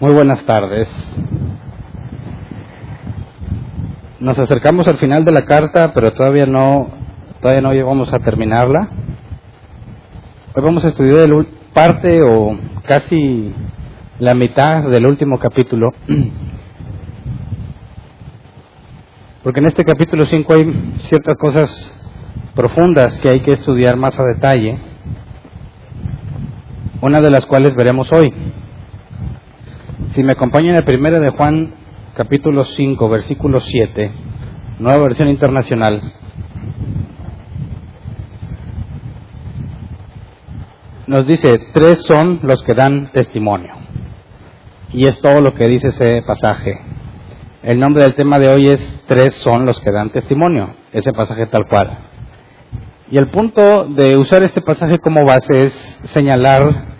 Muy buenas tardes. Nos acercamos al final de la carta, pero todavía no, todavía no llegamos a terminarla. Hoy vamos a estudiar parte o casi la mitad del último capítulo. Porque en este capítulo 5 hay ciertas cosas profundas que hay que estudiar más a detalle. Una de las cuales veremos hoy. Si me acompañan el primero de Juan, capítulo 5, versículo 7, nueva versión internacional. Nos dice, tres son los que dan testimonio. Y es todo lo que dice ese pasaje. El nombre del tema de hoy es Tres son los que dan testimonio, ese pasaje tal cual. Y el punto de usar este pasaje como base es señalar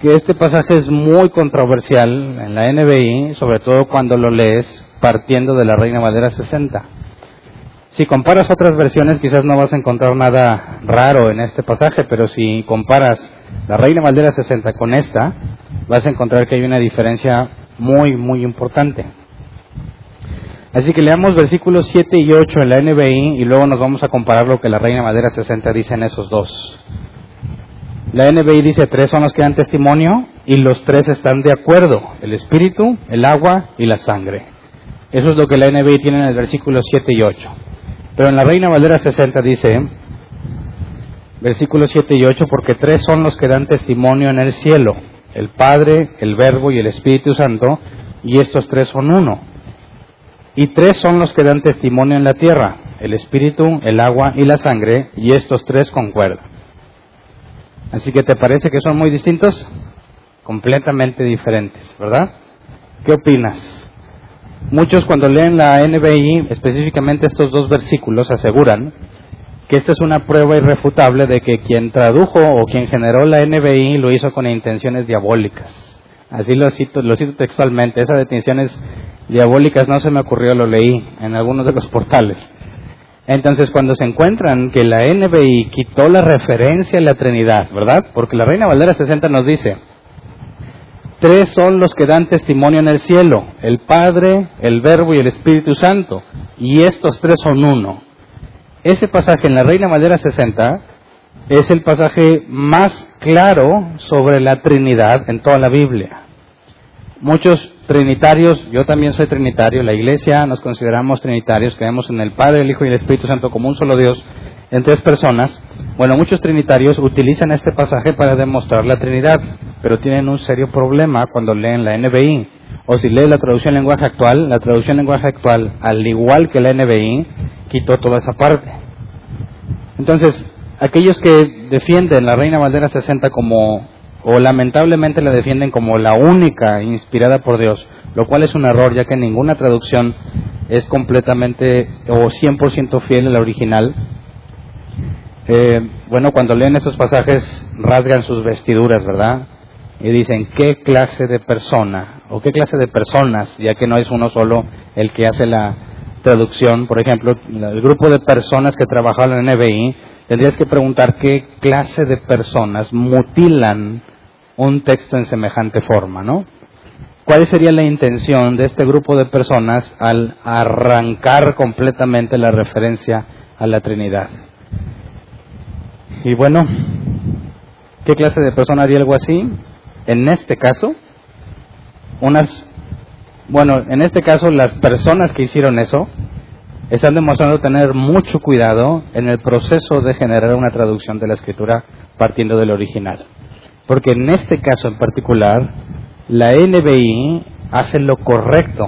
que este pasaje es muy controversial en la NBI, sobre todo cuando lo lees partiendo de la Reina Valera 60. Si comparas otras versiones quizás no vas a encontrar nada raro en este pasaje, pero si comparas la Reina Valera 60 con esta, vas a encontrar que hay una diferencia muy, muy importante. Así que leamos versículos 7 y 8 en la NBI y luego nos vamos a comparar lo que la Reina Valera 60 dice en esos dos. La NBI dice tres son los que dan testimonio y los tres están de acuerdo, el espíritu, el agua y la sangre. Eso es lo que la NBI tiene en el versículo 7 y 8. Pero en la Reina Valera 60 dice, versículos 7 y 8, porque tres son los que dan testimonio en el cielo, el Padre, el Verbo y el Espíritu Santo, y estos tres son uno. Y tres son los que dan testimonio en la tierra, el Espíritu, el agua y la sangre, y estos tres concuerdan. Así que te parece que son muy distintos, completamente diferentes, ¿verdad? ¿Qué opinas? Muchos cuando leen la NBI, específicamente estos dos versículos, aseguran que esta es una prueba irrefutable de que quien tradujo o quien generó la NBI lo hizo con intenciones diabólicas. Así lo cito, lo cito textualmente. Esas intenciones diabólicas no se me ocurrió, lo leí en algunos de los portales. Entonces, cuando se encuentran que la NBI quitó la referencia a la Trinidad, ¿verdad? Porque la Reina Valera 60 nos dice, tres son los que dan testimonio en el cielo, el Padre, el Verbo y el Espíritu Santo, y estos tres son uno. Ese pasaje en la Reina Valera 60 es el pasaje más claro sobre la Trinidad en toda la Biblia. Muchos trinitarios, yo también soy trinitario, la iglesia nos consideramos trinitarios, creemos en el Padre, el Hijo y el Espíritu Santo como un solo Dios en tres personas. Bueno, muchos trinitarios utilizan este pasaje para demostrar la Trinidad, pero tienen un serio problema cuando leen la NBI. O si leen la traducción lenguaje actual, la traducción lenguaje actual, al igual que la NBI, quitó toda esa parte. Entonces, aquellos que defienden la Reina Valdera 60 como o lamentablemente la defienden como la única inspirada por Dios, lo cual es un error ya que ninguna traducción es completamente o 100% fiel a la original. Eh, bueno, cuando leen estos pasajes rasgan sus vestiduras, ¿verdad? Y dicen, ¿qué clase de persona o qué clase de personas, ya que no es uno solo el que hace la traducción? Por ejemplo, el grupo de personas que trabajaban en NBI, tendrías que preguntar qué clase de personas mutilan un texto en semejante forma, ¿no? ¿Cuál sería la intención de este grupo de personas al arrancar completamente la referencia a la Trinidad? Y bueno, ¿qué clase de persona haría algo así? En este caso, unas, bueno, en este caso las personas que hicieron eso están demostrando tener mucho cuidado en el proceso de generar una traducción de la escritura partiendo del original. Porque en este caso en particular, la NBI hace lo correcto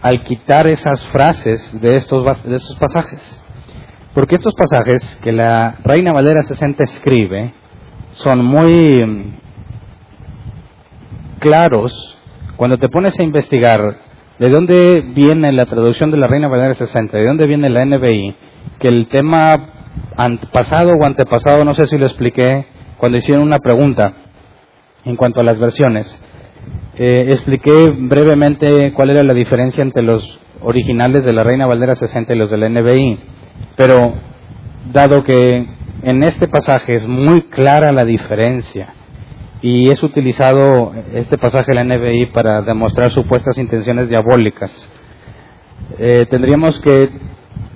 al quitar esas frases de estos, de estos pasajes. Porque estos pasajes que la Reina Valera 60 escribe son muy claros cuando te pones a investigar de dónde viene la traducción de la Reina Valera 60, de dónde viene la NBI, que el tema pasado o antepasado, no sé si lo expliqué cuando hicieron una pregunta en cuanto a las versiones. Eh, expliqué brevemente cuál era la diferencia entre los originales de la Reina Valera 60 y los de la NBI, pero dado que en este pasaje es muy clara la diferencia y es utilizado este pasaje de la NBI para demostrar supuestas intenciones diabólicas, eh, tendríamos que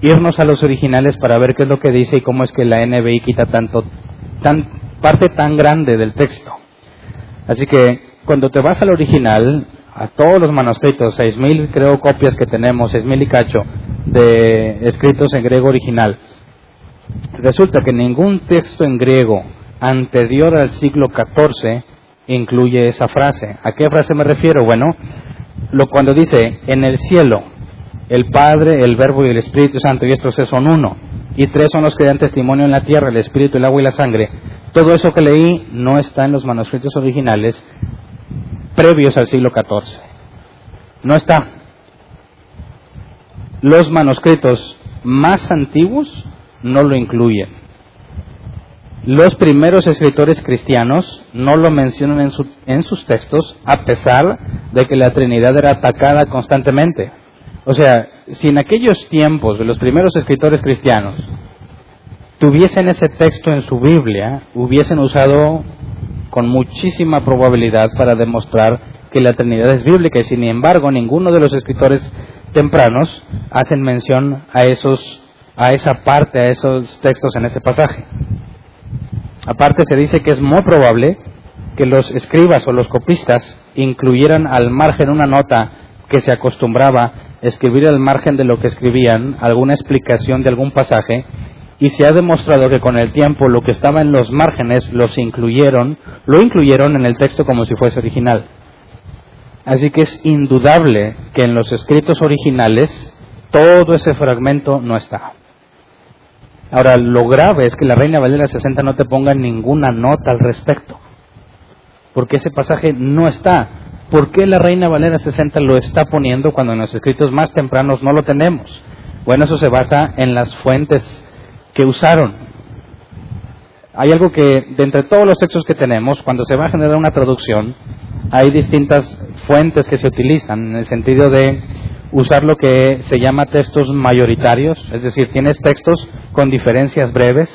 irnos a los originales para ver qué es lo que dice y cómo es que la NBI quita tanto, tan, parte tan grande del texto. Así que cuando te vas al original, a todos los manuscritos, 6.000 creo copias que tenemos, 6.000 y cacho, de escritos en griego original, resulta que ningún texto en griego anterior al siglo XIV incluye esa frase. ¿A qué frase me refiero? Bueno, lo cuando dice en el cielo el Padre, el Verbo y el Espíritu Santo, y estos son uno. Y tres son los que dan testimonio en la tierra, el Espíritu, el agua y la sangre. Todo eso que leí no está en los manuscritos originales previos al siglo XIV. No está. Los manuscritos más antiguos no lo incluyen. Los primeros escritores cristianos no lo mencionan en, sus textos, a pesar de que la Trinidad era atacada constantemente. O sea, si en aquellos tiempos de los primeros escritores cristianos tuviesen ese texto en su Biblia, hubiesen usado con muchísima probabilidad para demostrar que la Trinidad es bíblica y sin embargo ninguno de los escritores tempranos hacen mención a esos a esa parte, a esos textos en ese pasaje. Aparte se dice que es muy probable que los escribas o los copistas incluyeran al margen una nota que se acostumbraba escribir al margen de lo que escribían alguna explicación de algún pasaje y se ha demostrado que con el tiempo lo que estaba en los márgenes los incluyeron, lo incluyeron en el texto como si fuese original. Así que es indudable que en los escritos originales todo ese fragmento no está. Ahora, lo grave es que la Reina Valera 60 no te ponga ninguna nota al respecto, porque ese pasaje no está. ¿Por qué la Reina Valera 60 lo está poniendo cuando en los escritos más tempranos no lo tenemos? Bueno, eso se basa en las fuentes que usaron. Hay algo que, de entre todos los textos que tenemos, cuando se va a generar una traducción, hay distintas fuentes que se utilizan en el sentido de usar lo que se llama textos mayoritarios, es decir, tienes textos con diferencias breves,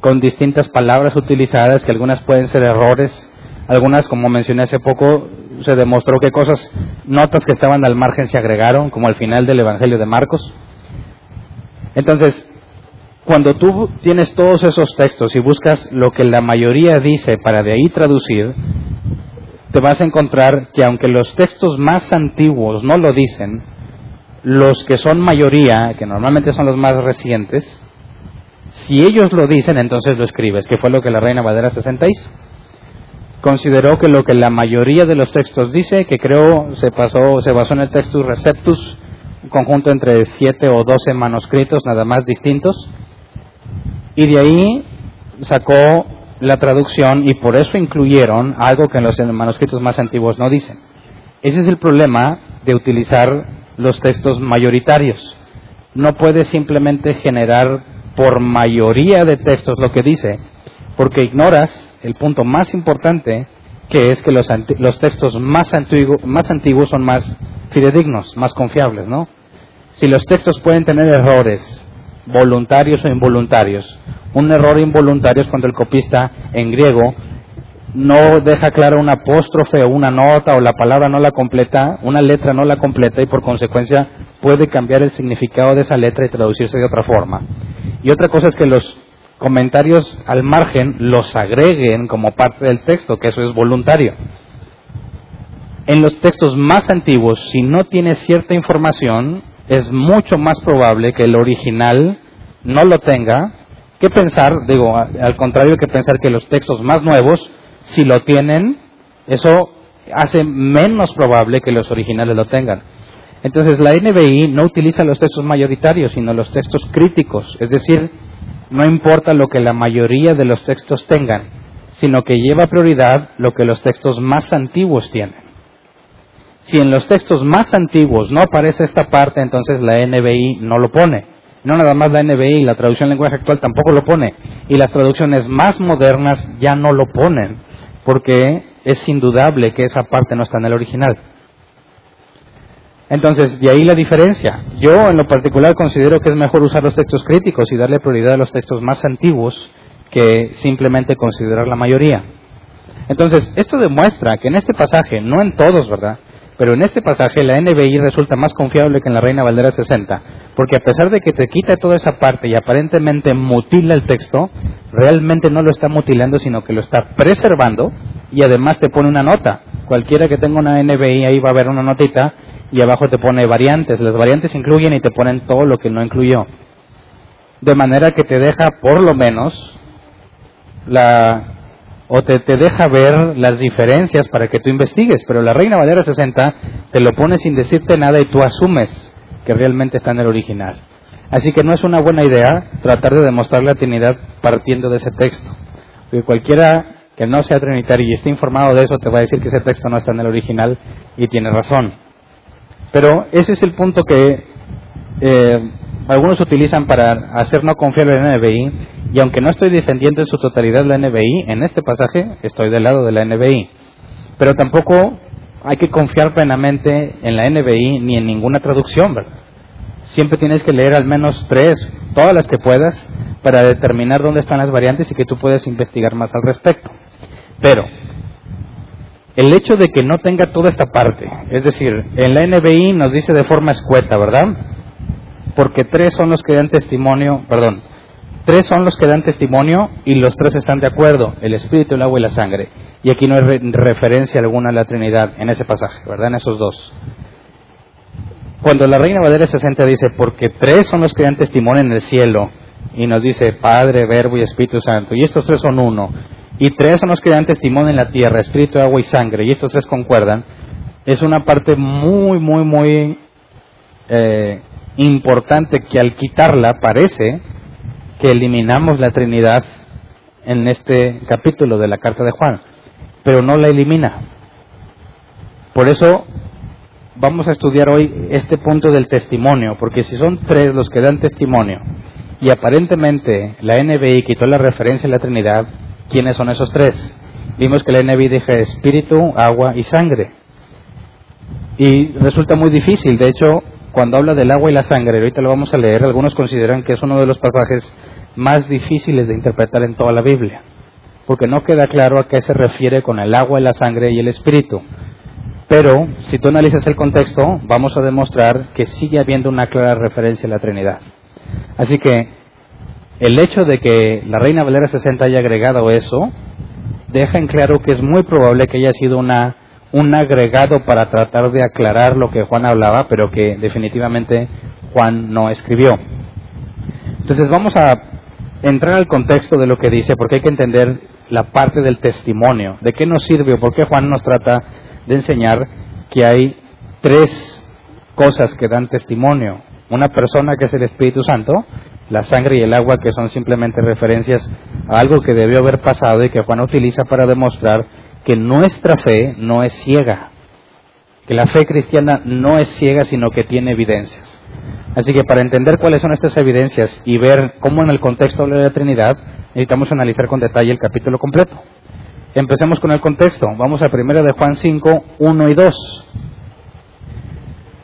con distintas palabras utilizadas, que algunas pueden ser errores, algunas, como mencioné hace poco, se demostró que cosas, notas que estaban al margen se agregaron, como al final del Evangelio de Marcos. Entonces, cuando tú tienes todos esos textos y buscas lo que la mayoría dice para de ahí traducir, te vas a encontrar que aunque los textos más antiguos no lo dicen, los que son mayoría, que normalmente son los más recientes, si ellos lo dicen, entonces lo escribes, que fue lo que la Reina Valera 66 consideró que lo que la mayoría de los textos dice, que creo se, pasó, se basó en el Textus Receptus, un conjunto entre siete o doce manuscritos nada más distintos, y de ahí sacó la traducción y por eso incluyeron algo que en los manuscritos más antiguos no dicen. Ese es el problema de utilizar los textos mayoritarios. No puedes simplemente generar por mayoría de textos lo que dice, porque ignoras el punto más importante, que es que los, los textos más, más antiguos son más fidedignos, más confiables, ¿no? Si los textos pueden tener errores, voluntarios o involuntarios, un error involuntario es cuando el copista en griego no deja clara un apóstrofe o una nota o la palabra no la completa, una letra no la completa y por consecuencia puede cambiar el significado de esa letra y traducirse de otra forma. Y otra cosa es que los comentarios al margen los agreguen como parte del texto, que eso es voluntario. En los textos más antiguos, si no tiene cierta información, es mucho más probable que el original no lo tenga que pensar, digo, al contrario que pensar que los textos más nuevos, si lo tienen, eso hace menos probable que los originales lo tengan. Entonces la NBI no utiliza los textos mayoritarios, sino los textos críticos, es decir, no importa lo que la mayoría de los textos tengan. sino que lleva prioridad lo que los textos más antiguos tienen. Si en los textos más antiguos no aparece esta parte, entonces la NBI no lo pone. No nada más la NBI, la traducción lenguaje actual tampoco lo pone. Y las traducciones más modernas ya no lo ponen, porque es indudable que esa parte no está en el original. Entonces, de ahí la diferencia. Yo en lo particular considero que es mejor usar los textos críticos y darle prioridad a los textos más antiguos que simplemente considerar la mayoría. Entonces, esto demuestra que en este pasaje, no en todos, ¿verdad? Pero en este pasaje la NBI resulta más confiable que en la Reina Valdera 60, porque a pesar de que te quita toda esa parte y aparentemente mutila el texto, realmente no lo está mutilando, sino que lo está preservando y además te pone una nota. Cualquiera que tenga una NBI ahí va a ver una notita y abajo te pone variantes. Las variantes incluyen y te ponen todo lo que no incluyó. De manera que te deja por lo menos la o te, te, deja ver las diferencias para que tú investigues, pero la Reina Valera 60 te lo pone sin decirte nada y tú asumes que realmente está en el original. Así que no es una buena idea tratar de demostrar la Trinidad partiendo de ese texto. Porque cualquiera que no sea trinitario y esté informado de eso te va a decir que ese texto no está en el original y tiene razón. Pero ese es el punto que eh, algunos utilizan para hacer no confiar en la NBI, y aunque no estoy defendiendo en su totalidad la NBI, en este pasaje estoy del lado de la NBI. Pero tampoco hay que confiar plenamente en la NBI ni en ninguna traducción, ¿verdad? Siempre tienes que leer al menos tres, todas las que puedas, para determinar dónde están las variantes y que tú puedas investigar más al respecto. Pero, el hecho de que no tenga toda esta parte, es decir, en la NBI nos dice de forma escueta, ¿verdad? Porque tres son los que dan testimonio, perdón, tres son los que dan testimonio y los tres están de acuerdo, el espíritu, el agua y la sangre. Y aquí no hay referencia alguna a la Trinidad en ese pasaje, ¿verdad? En esos dos. Cuando la Reina Valera 60 dice, porque tres son los que dan testimonio en el cielo, y nos dice Padre, Verbo y Espíritu Santo, y estos tres son uno, y tres son los que dan testimonio en la tierra, Espíritu, agua y sangre, y estos tres concuerdan, es una parte muy, muy, muy eh, importante que al quitarla parece que eliminamos la Trinidad en este capítulo de la carta de Juan, pero no la elimina. Por eso vamos a estudiar hoy este punto del testimonio, porque si son tres los que dan testimonio y aparentemente la NBI quitó la referencia a la Trinidad, ¿quiénes son esos tres? Vimos que la NBI deja espíritu, agua y sangre. Y resulta muy difícil, de hecho, cuando habla del agua y la sangre, ahorita lo vamos a leer, algunos consideran que es uno de los pasajes más difíciles de interpretar en toda la Biblia, porque no queda claro a qué se refiere con el agua, la sangre y el espíritu. Pero si tú analizas el contexto, vamos a demostrar que sigue habiendo una clara referencia a la Trinidad. Así que el hecho de que la Reina Valera 60 haya agregado eso, deja en claro que es muy probable que haya sido una un agregado para tratar de aclarar lo que Juan hablaba, pero que definitivamente Juan no escribió. Entonces vamos a entrar al contexto de lo que dice, porque hay que entender la parte del testimonio, de qué nos sirve o por qué Juan nos trata de enseñar que hay tres cosas que dan testimonio. Una persona que es el Espíritu Santo, la sangre y el agua que son simplemente referencias a algo que debió haber pasado y que Juan utiliza para demostrar que nuestra fe no es ciega, que la fe cristiana no es ciega, sino que tiene evidencias. Así que para entender cuáles son estas evidencias y ver cómo en el contexto de la Trinidad, necesitamos analizar con detalle el capítulo completo. Empecemos con el contexto. Vamos a 1 de Juan 5, 1 y 2.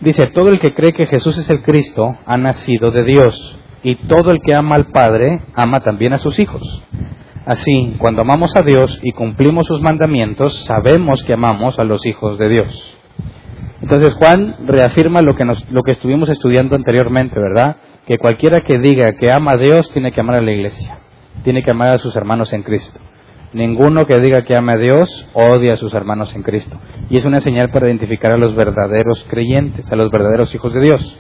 Dice, todo el que cree que Jesús es el Cristo ha nacido de Dios, y todo el que ama al Padre ama también a sus hijos. Así, cuando amamos a Dios y cumplimos sus mandamientos, sabemos que amamos a los hijos de Dios. Entonces Juan reafirma lo que, lo que estuvimos estudiando anteriormente, ¿verdad? Que cualquiera que diga que ama a Dios tiene que amar a la iglesia, tiene que amar a sus hermanos en Cristo. Ninguno que diga que ama a Dios odia a sus hermanos en Cristo. Y es una señal para identificar a los verdaderos creyentes, a los verdaderos hijos de Dios.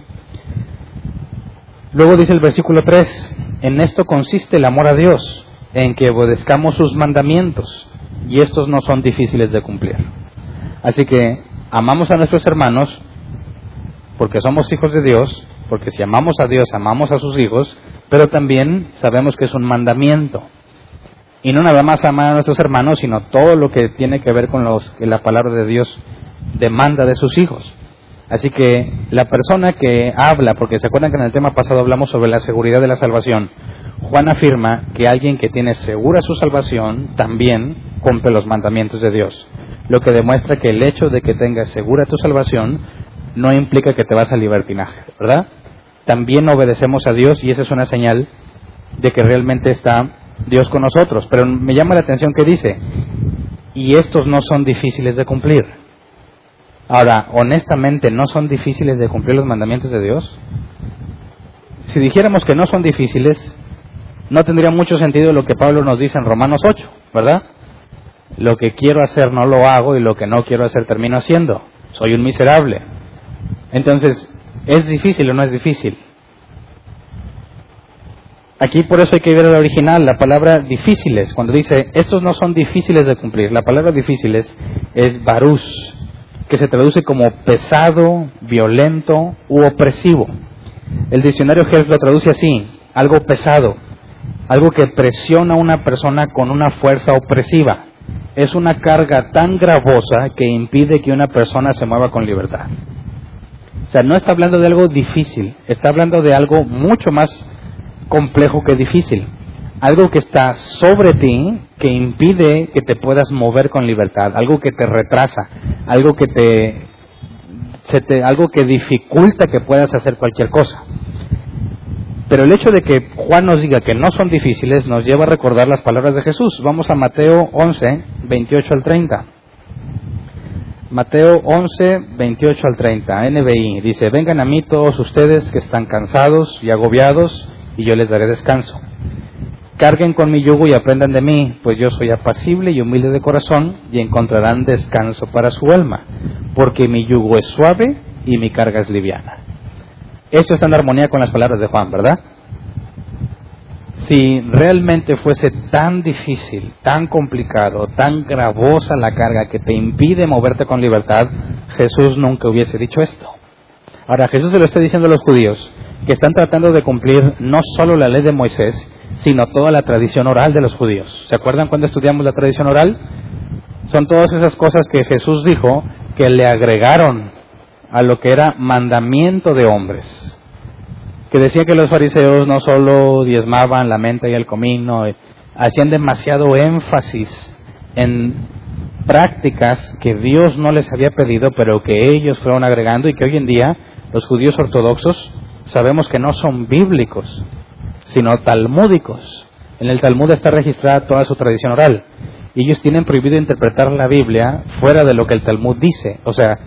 Luego dice el versículo 3, en esto consiste el amor a Dios, en que obedezcamos sus mandamientos y estos no son difíciles de cumplir. Así que amamos a nuestros hermanos porque somos hijos de Dios, porque si amamos a Dios, amamos a sus hijos, pero también sabemos que es un mandamiento. Y no nada más amar a nuestros hermanos, sino todo lo que tiene que ver con los que la palabra de Dios demanda de sus hijos. Así que la persona que habla, porque se acuerdan que en el tema pasado hablamos sobre la seguridad de la salvación, Juan afirma que alguien que tiene segura su salvación también cumple los mandamientos de Dios, lo que demuestra que el hecho de que tengas segura tu salvación no implica que te vas al libertinaje, ¿verdad? También obedecemos a Dios y esa es una señal de que realmente está Dios con nosotros. Pero me llama la atención que dice, y estos no son difíciles de cumplir. Ahora, honestamente, ¿no son difíciles de cumplir los mandamientos de Dios? Si dijéramos que no son difíciles, no tendría mucho sentido lo que Pablo nos dice en Romanos 8, ¿verdad? Lo que quiero hacer no lo hago y lo que no quiero hacer termino haciendo. Soy un miserable. Entonces, ¿es difícil o no es difícil? Aquí por eso hay que ver el original, la palabra difíciles, cuando dice, estos no son difíciles de cumplir. La palabra difíciles es barús, que se traduce como pesado, violento u opresivo. El diccionario Helf lo traduce así, algo pesado, algo que presiona a una persona con una fuerza opresiva. Es una carga tan gravosa que impide que una persona se mueva con libertad. O sea, no está hablando de algo difícil, está hablando de algo mucho más complejo que difícil. Algo que está sobre ti, que impide que te puedas mover con libertad, algo que te retrasa, algo que te, algo que dificulta que puedas hacer cualquier cosa. Pero el hecho de que Juan nos diga que no son difíciles nos lleva a recordar las palabras de Jesús. Vamos a Mateo 11, 28 al 30. Mateo 11, 28 al 30, NBI, dice, vengan a mí todos ustedes que están cansados y agobiados, y yo les daré descanso. Carguen con mi yugo y aprendan de mí, pues yo soy apacible y humilde de corazón, y encontrarán descanso para su alma, porque mi yugo es suave y mi carga es liviana. Esto está en armonía con las palabras de Juan, ¿verdad? Si realmente fuese tan difícil, tan complicado, tan gravosa la carga que te impide moverte con libertad, Jesús nunca hubiese dicho esto. Ahora, Jesús se lo está diciendo a los judíos, que están tratando de cumplir no solo la ley de Moisés, sino toda la tradición oral de los judíos. ¿Se acuerdan cuando estudiamos la tradición oral? Son todas esas cosas que Jesús dijo que le agregaron a lo que era mandamiento de hombres. Que decía que los fariseos no solo diezmaban la menta y el comino, eh, hacían demasiado énfasis en prácticas que Dios no les había pedido, pero que ellos fueron agregando y que hoy en día los judíos ortodoxos sabemos que no son bíblicos, sino talmúdicos. En el Talmud está registrada toda su tradición oral. Ellos tienen prohibido interpretar la Biblia fuera de lo que el Talmud dice. O sea,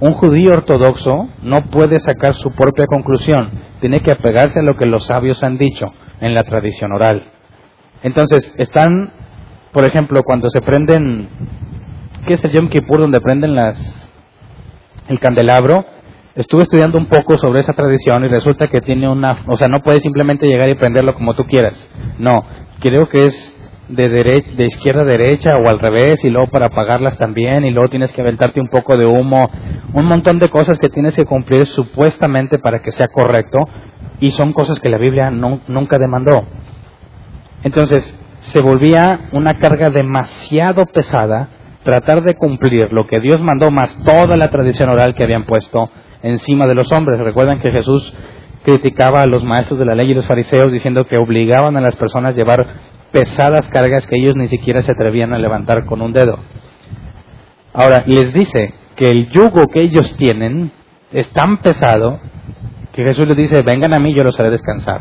un judío ortodoxo no puede sacar su propia conclusión, tiene que apegarse a lo que los sabios han dicho en la tradición oral. Entonces, están, por ejemplo, cuando se prenden, ¿qué es el Yom Kippur donde prenden las, el candelabro? estuve estudiando un poco sobre esa tradición y resulta que tiene una, o sea, no puedes simplemente llegar y prenderlo como tú quieras. No, creo que es de, de izquierda a derecha o al revés y luego para apagarlas también y luego tienes que aventarte un poco de humo, un montón de cosas que tienes que cumplir supuestamente para que sea correcto y son cosas que la Biblia no, nunca demandó. Entonces, se volvía una carga demasiado pesada tratar de cumplir lo que Dios mandó más toda la tradición oral que habían puesto encima de los hombres. Recuerdan que Jesús criticaba a los maestros de la ley y los fariseos diciendo que obligaban a las personas a llevar pesadas cargas que ellos ni siquiera se atrevían a levantar con un dedo. Ahora, les dice que el yugo que ellos tienen es tan pesado que Jesús les dice, vengan a mí, yo los haré descansar.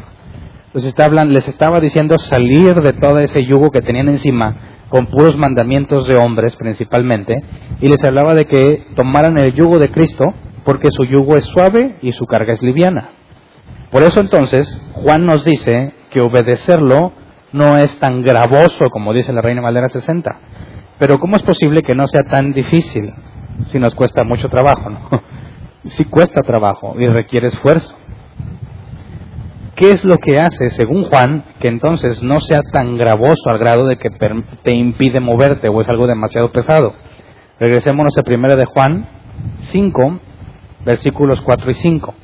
Les, estaba diciendo salir de todo ese yugo que tenían encima con puros mandamientos de hombres principalmente, y les hablaba de que tomaran el yugo de Cristo porque su yugo es suave y su carga es liviana. Por eso entonces Juan nos dice que obedecerlo no es tan gravoso como dice la Reina Valera 60. Pero ¿cómo es posible que no sea tan difícil si nos cuesta mucho trabajo? Si cuesta trabajo y requiere esfuerzo. ¿Qué es lo que hace, según Juan, que entonces no sea tan gravoso al grado de que te impide moverte o es algo demasiado pesado? Regresémonos a primera de Juan 5, versículos 4 y 5.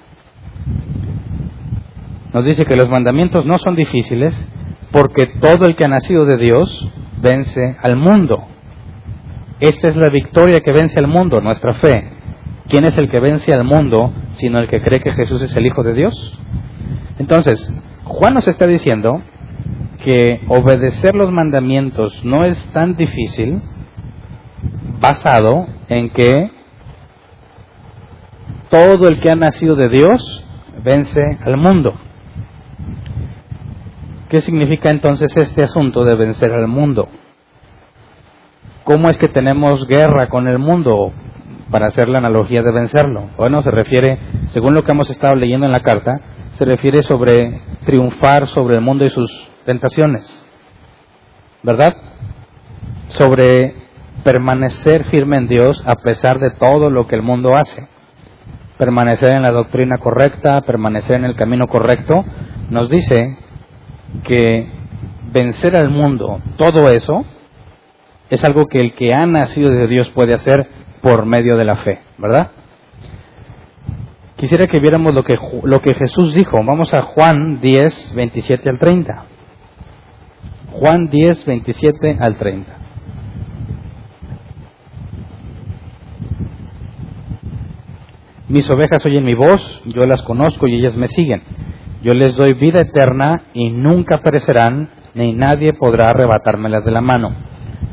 Nos dice que los mandamientos no son difíciles porque todo el que ha nacido de Dios vence al mundo. Esta es la victoria que vence al mundo, nuestra fe. ¿Quién es el que vence al mundo sino el que cree que Jesús es el Hijo de Dios? Entonces, Juan nos está diciendo que obedecer los mandamientos no es tan difícil basado en que todo el que ha nacido de Dios vence al mundo. ¿Qué significa entonces este asunto de vencer al mundo? ¿Cómo es que tenemos guerra con el mundo para hacer la analogía de vencerlo? Bueno, se refiere, según lo que hemos estado leyendo en la carta, se refiere sobre triunfar sobre el mundo y sus tentaciones, ¿verdad? Sobre permanecer firme en Dios a pesar de todo lo que el mundo hace. Permanecer en la doctrina correcta, permanecer en el camino correcto, nos dice que vencer al mundo, todo eso, es algo que el que ha nacido de Dios puede hacer por medio de la fe, ¿verdad? Quisiera que viéramos lo que, lo que Jesús dijo. Vamos a Juan 10, 27 al 30. Juan 10, 27 al 30. Mis ovejas oyen mi voz, yo las conozco y ellas me siguen. Yo les doy vida eterna y nunca perecerán, ni nadie podrá arrebatármelas de la mano.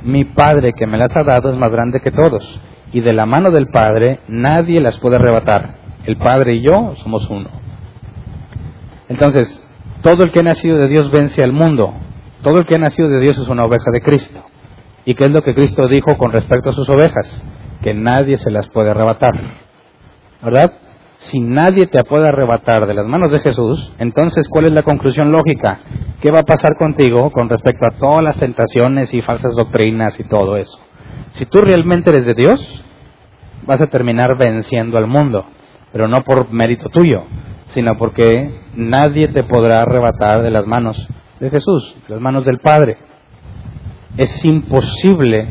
Mi Padre que me las ha dado es más grande que todos, y de la mano del Padre nadie las puede arrebatar. El Padre y yo somos uno. Entonces, todo el que ha nacido de Dios vence al mundo. Todo el que ha nacido de Dios es una oveja de Cristo. ¿Y qué es lo que Cristo dijo con respecto a sus ovejas? Que nadie se las puede arrebatar. ¿Verdad? Si nadie te puede arrebatar de las manos de Jesús, entonces ¿cuál es la conclusión lógica? ¿Qué va a pasar contigo con respecto a todas las tentaciones y falsas doctrinas y todo eso? Si tú realmente eres de Dios, vas a terminar venciendo al mundo, pero no por mérito tuyo, sino porque nadie te podrá arrebatar de las manos de Jesús, de las manos del Padre. Es imposible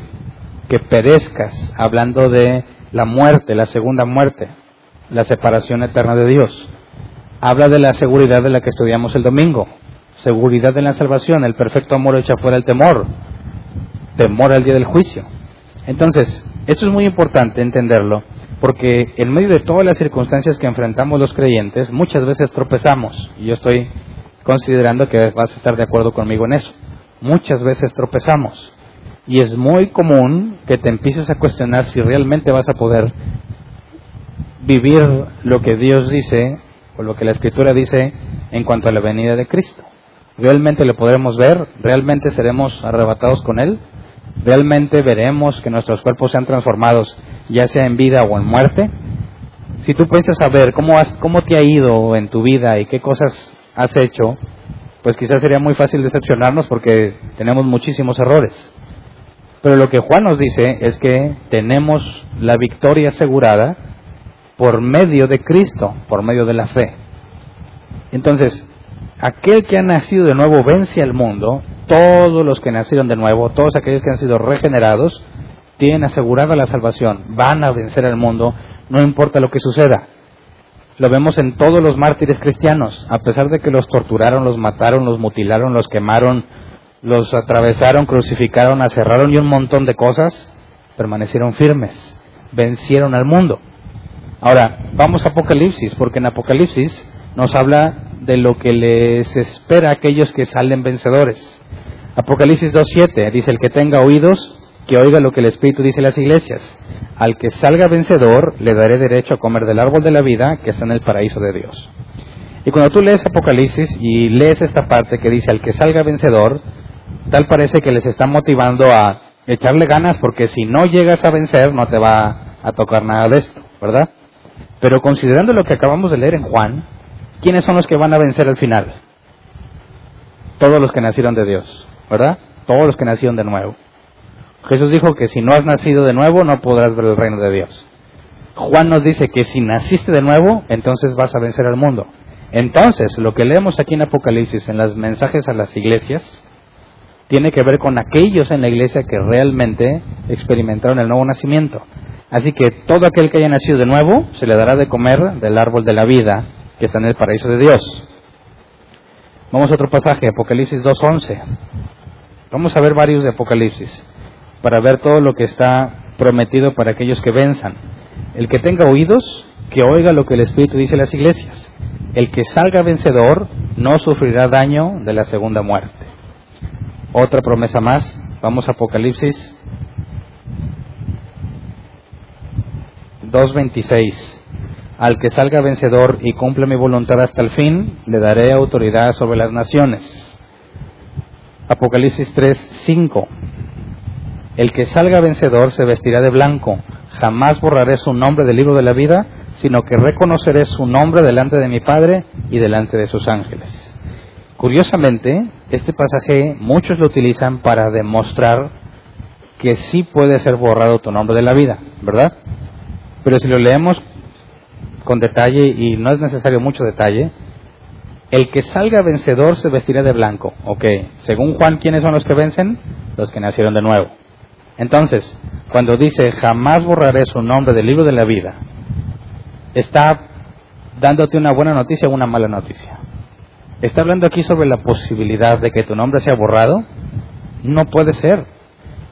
que perezcas hablando de la muerte, la segunda muerte la separación eterna de Dios. Habla de la seguridad de la que estudiamos el domingo. Seguridad en la salvación, el perfecto amor echa fuera el temor. Temor al día del juicio. Entonces, esto es muy importante entenderlo, porque en medio de todas las circunstancias que enfrentamos los creyentes, muchas veces tropezamos. Y yo estoy considerando que vas a estar de acuerdo conmigo en eso. Muchas veces tropezamos. Y es muy común que te empieces a cuestionar si realmente vas a poder vivir lo que Dios dice o lo que la Escritura dice en cuanto a la venida de Cristo. ¿Realmente lo podremos ver? ¿Realmente seremos arrebatados con Él? ¿Realmente veremos que nuestros cuerpos sean transformados, ya sea en vida o en muerte? Si tú piensas saber cómo, cómo te ha ido en tu vida y qué cosas has hecho, pues quizás sería muy fácil decepcionarnos porque tenemos muchísimos errores. Pero lo que Juan nos dice es que tenemos la victoria asegurada por medio de Cristo, por medio de la fe. Entonces, aquel que ha nacido de nuevo vence al mundo, todos los que nacieron de nuevo, todos aquellos que han sido regenerados, tienen asegurada la salvación, van a vencer al mundo, no importa lo que suceda. Lo vemos en todos los mártires cristianos, a pesar de que los torturaron, los mataron, los mutilaron, los quemaron, los atravesaron, crucificaron, aserraron y un montón de cosas, permanecieron firmes, vencieron al mundo. Ahora, vamos a Apocalipsis, porque en Apocalipsis nos habla de lo que les espera a aquellos que salen vencedores. Apocalipsis 2.7 dice, el que tenga oídos, que oiga lo que el Espíritu dice a las iglesias. Al que salga vencedor, le daré derecho a comer del árbol de la vida que está en el paraíso de Dios. Y cuando tú lees Apocalipsis y lees esta parte que dice, al que salga vencedor, tal parece que les está motivando a echarle ganas porque si no llegas a vencer no te va a tocar nada de esto, ¿verdad? Pero considerando lo que acabamos de leer en Juan, ¿quiénes son los que van a vencer al final? Todos los que nacieron de Dios, ¿verdad? Todos los que nacieron de nuevo. Jesús dijo que si no has nacido de nuevo no podrás ver el reino de Dios. Juan nos dice que si naciste de nuevo, entonces vas a vencer al mundo. Entonces, lo que leemos aquí en Apocalipsis, en los mensajes a las iglesias, tiene que ver con aquellos en la iglesia que realmente experimentaron el nuevo nacimiento. Así que todo aquel que haya nacido de nuevo se le dará de comer del árbol de la vida que está en el paraíso de Dios. Vamos a otro pasaje, Apocalipsis 2.11. Vamos a ver varios de Apocalipsis para ver todo lo que está prometido para aquellos que venzan. El que tenga oídos, que oiga lo que el Espíritu dice a las iglesias. El que salga vencedor no sufrirá daño de la segunda muerte. Otra promesa más, vamos a Apocalipsis 2.26. Al que salga vencedor y cumple mi voluntad hasta el fin, le daré autoridad sobre las naciones. Apocalipsis 3.5. El que salga vencedor se vestirá de blanco. Jamás borraré su nombre del libro de la vida, sino que reconoceré su nombre delante de mi Padre y delante de sus ángeles. Curiosamente, este pasaje muchos lo utilizan para demostrar que sí puede ser borrado tu nombre de la vida, ¿verdad? Pero si lo leemos con detalle, y no es necesario mucho detalle, el que salga vencedor se vestirá de blanco. Ok, según Juan, ¿quiénes son los que vencen? Los que nacieron de nuevo. Entonces, cuando dice, jamás borraré su nombre del libro de la vida, está dándote una buena noticia o una mala noticia. Está hablando aquí sobre la posibilidad de que tu nombre sea borrado. No puede ser.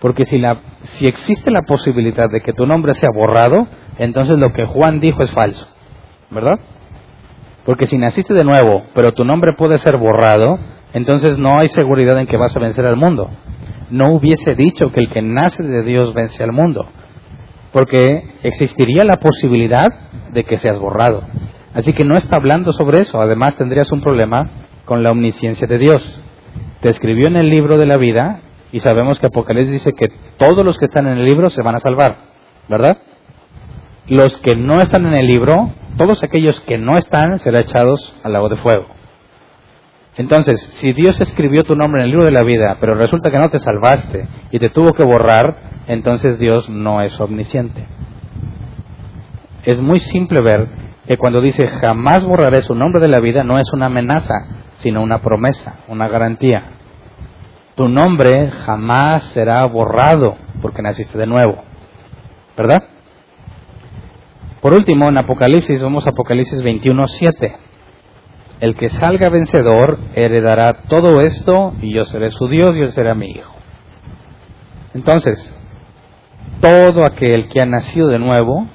Porque si, la, si existe la posibilidad de que tu nombre sea borrado, entonces lo que Juan dijo es falso. ¿Verdad? Porque si naciste de nuevo, pero tu nombre puede ser borrado, entonces no hay seguridad en que vas a vencer al mundo no hubiese dicho que el que nace de Dios vence al mundo, porque existiría la posibilidad de que seas borrado. Así que no está hablando sobre eso, además tendrías un problema con la omnisciencia de Dios. Te escribió en el libro de la vida y sabemos que Apocalipsis dice que todos los que están en el libro se van a salvar, ¿verdad? Los que no están en el libro, todos aquellos que no están serán echados al lago de fuego. Entonces, si Dios escribió tu nombre en el libro de la vida, pero resulta que no te salvaste y te tuvo que borrar, entonces Dios no es omnisciente. Es muy simple ver que cuando dice jamás borraré su nombre de la vida, no es una amenaza, sino una promesa, una garantía. Tu nombre jamás será borrado porque naciste de nuevo. ¿Verdad? Por último, en Apocalipsis, vamos a Apocalipsis 21, 7. El que salga vencedor heredará todo esto y yo seré su Dios y él será mi hijo. Entonces, todo aquel que ha nacido de nuevo,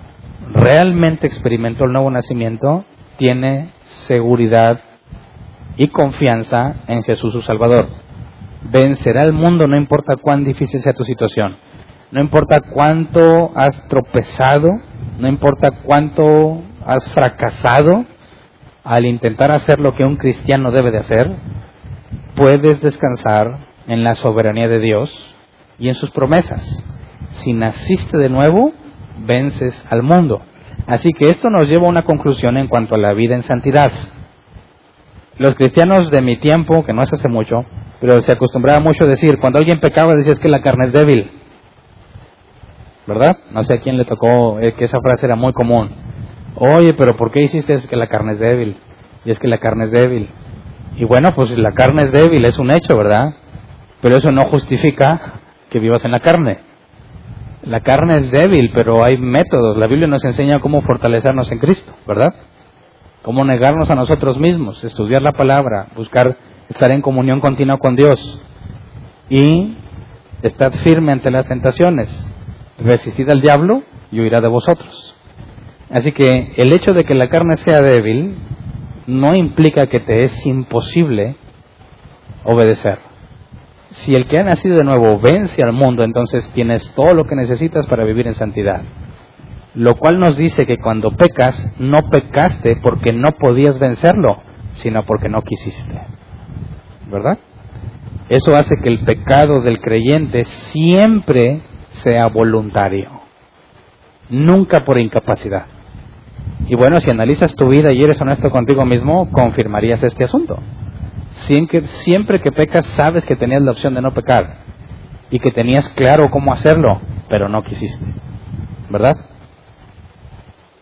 realmente experimentó el nuevo nacimiento, tiene seguridad y confianza en Jesús su Salvador. Vencerá el mundo no importa cuán difícil sea tu situación, no importa cuánto has tropezado, no importa cuánto has fracasado, al intentar hacer lo que un cristiano debe de hacer, puedes descansar en la soberanía de Dios y en sus promesas. Si naciste de nuevo, vences al mundo. Así que esto nos lleva a una conclusión en cuanto a la vida en santidad. Los cristianos de mi tiempo, que no es hace mucho, pero se acostumbraba mucho a decir, cuando alguien pecaba decía es que la carne es débil. ¿Verdad? No sé a quién le tocó eh, que esa frase era muy común. Oye, pero ¿por qué hiciste? Es que la carne es débil. Y es que la carne es débil. Y bueno, pues la carne es débil, es un hecho, ¿verdad? Pero eso no justifica que vivas en la carne. La carne es débil, pero hay métodos. La Biblia nos enseña cómo fortalecernos en Cristo, ¿verdad? Cómo negarnos a nosotros mismos, estudiar la palabra, buscar estar en comunión continua con Dios y estar firme ante las tentaciones. Resistid al diablo y huirá de vosotros. Así que el hecho de que la carne sea débil no implica que te es imposible obedecer. Si el que ha nacido de nuevo vence al mundo, entonces tienes todo lo que necesitas para vivir en santidad. Lo cual nos dice que cuando pecas, no pecaste porque no podías vencerlo, sino porque no quisiste. ¿Verdad? Eso hace que el pecado del creyente siempre sea voluntario, nunca por incapacidad. Y bueno, si analizas tu vida y eres honesto contigo mismo, confirmarías este asunto. Siempre que pecas sabes que tenías la opción de no pecar y que tenías claro cómo hacerlo, pero no quisiste. ¿Verdad?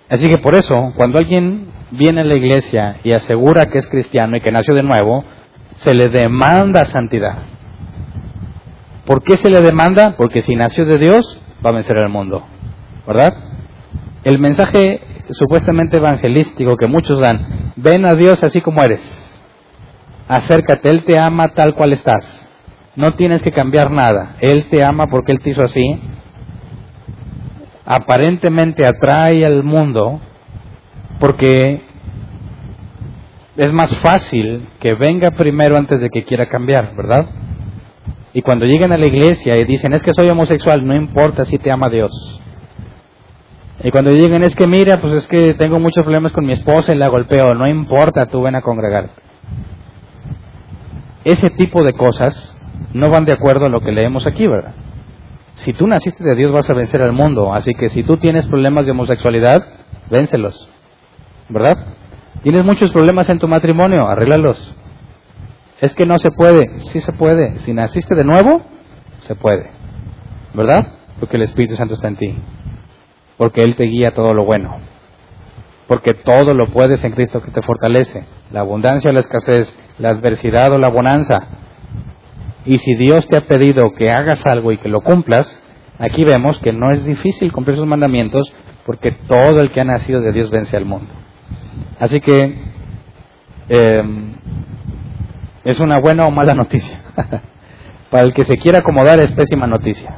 Así que por eso, cuando alguien viene a la iglesia y asegura que es cristiano y que nació de nuevo, se le demanda santidad. ¿Por qué se le demanda? Porque si nació de Dios, va a vencer al mundo. ¿Verdad? El mensaje supuestamente evangelístico que muchos dan, ven a Dios así como eres, acércate, Él te ama tal cual estás, No tienes que cambiar nada. Él te ama porque Él te hizo así. Aparentemente atrae al mundo porque es más fácil que venga primero antes de que quiera cambiar, ¿verdad? Y cuando lleguen a la iglesia y dicen, es que soy homosexual, no importa si te ama Dios. Y cuando lleguen, es que mira, pues es que tengo muchos problemas con mi esposa y la golpeo, no importa, tú ven a congregar. Ese tipo de cosas no van de acuerdo a lo que leemos aquí, ¿verdad? Si tú naciste de Dios vas a vencer al mundo, así que si tú tienes problemas de homosexualidad, vénselos, ¿verdad? Tienes muchos problemas en tu matrimonio, arréglalos. Es que no se puede, sí se puede. Si naciste de nuevo, se puede, ¿verdad? Porque el Espíritu Santo está en ti, porque Él te guía todo lo bueno, porque todo lo puedes en Cristo que te fortalece, la abundancia o la escasez, la adversidad o la bonanza, y si Dios te ha pedido que hagas algo y que lo cumplas, aquí vemos que no es difícil cumplir sus mandamientos porque todo el que ha nacido de Dios vence al mundo. Así que eh, es una buena o mala noticia. Para el que se quiera acomodar es pésima noticia.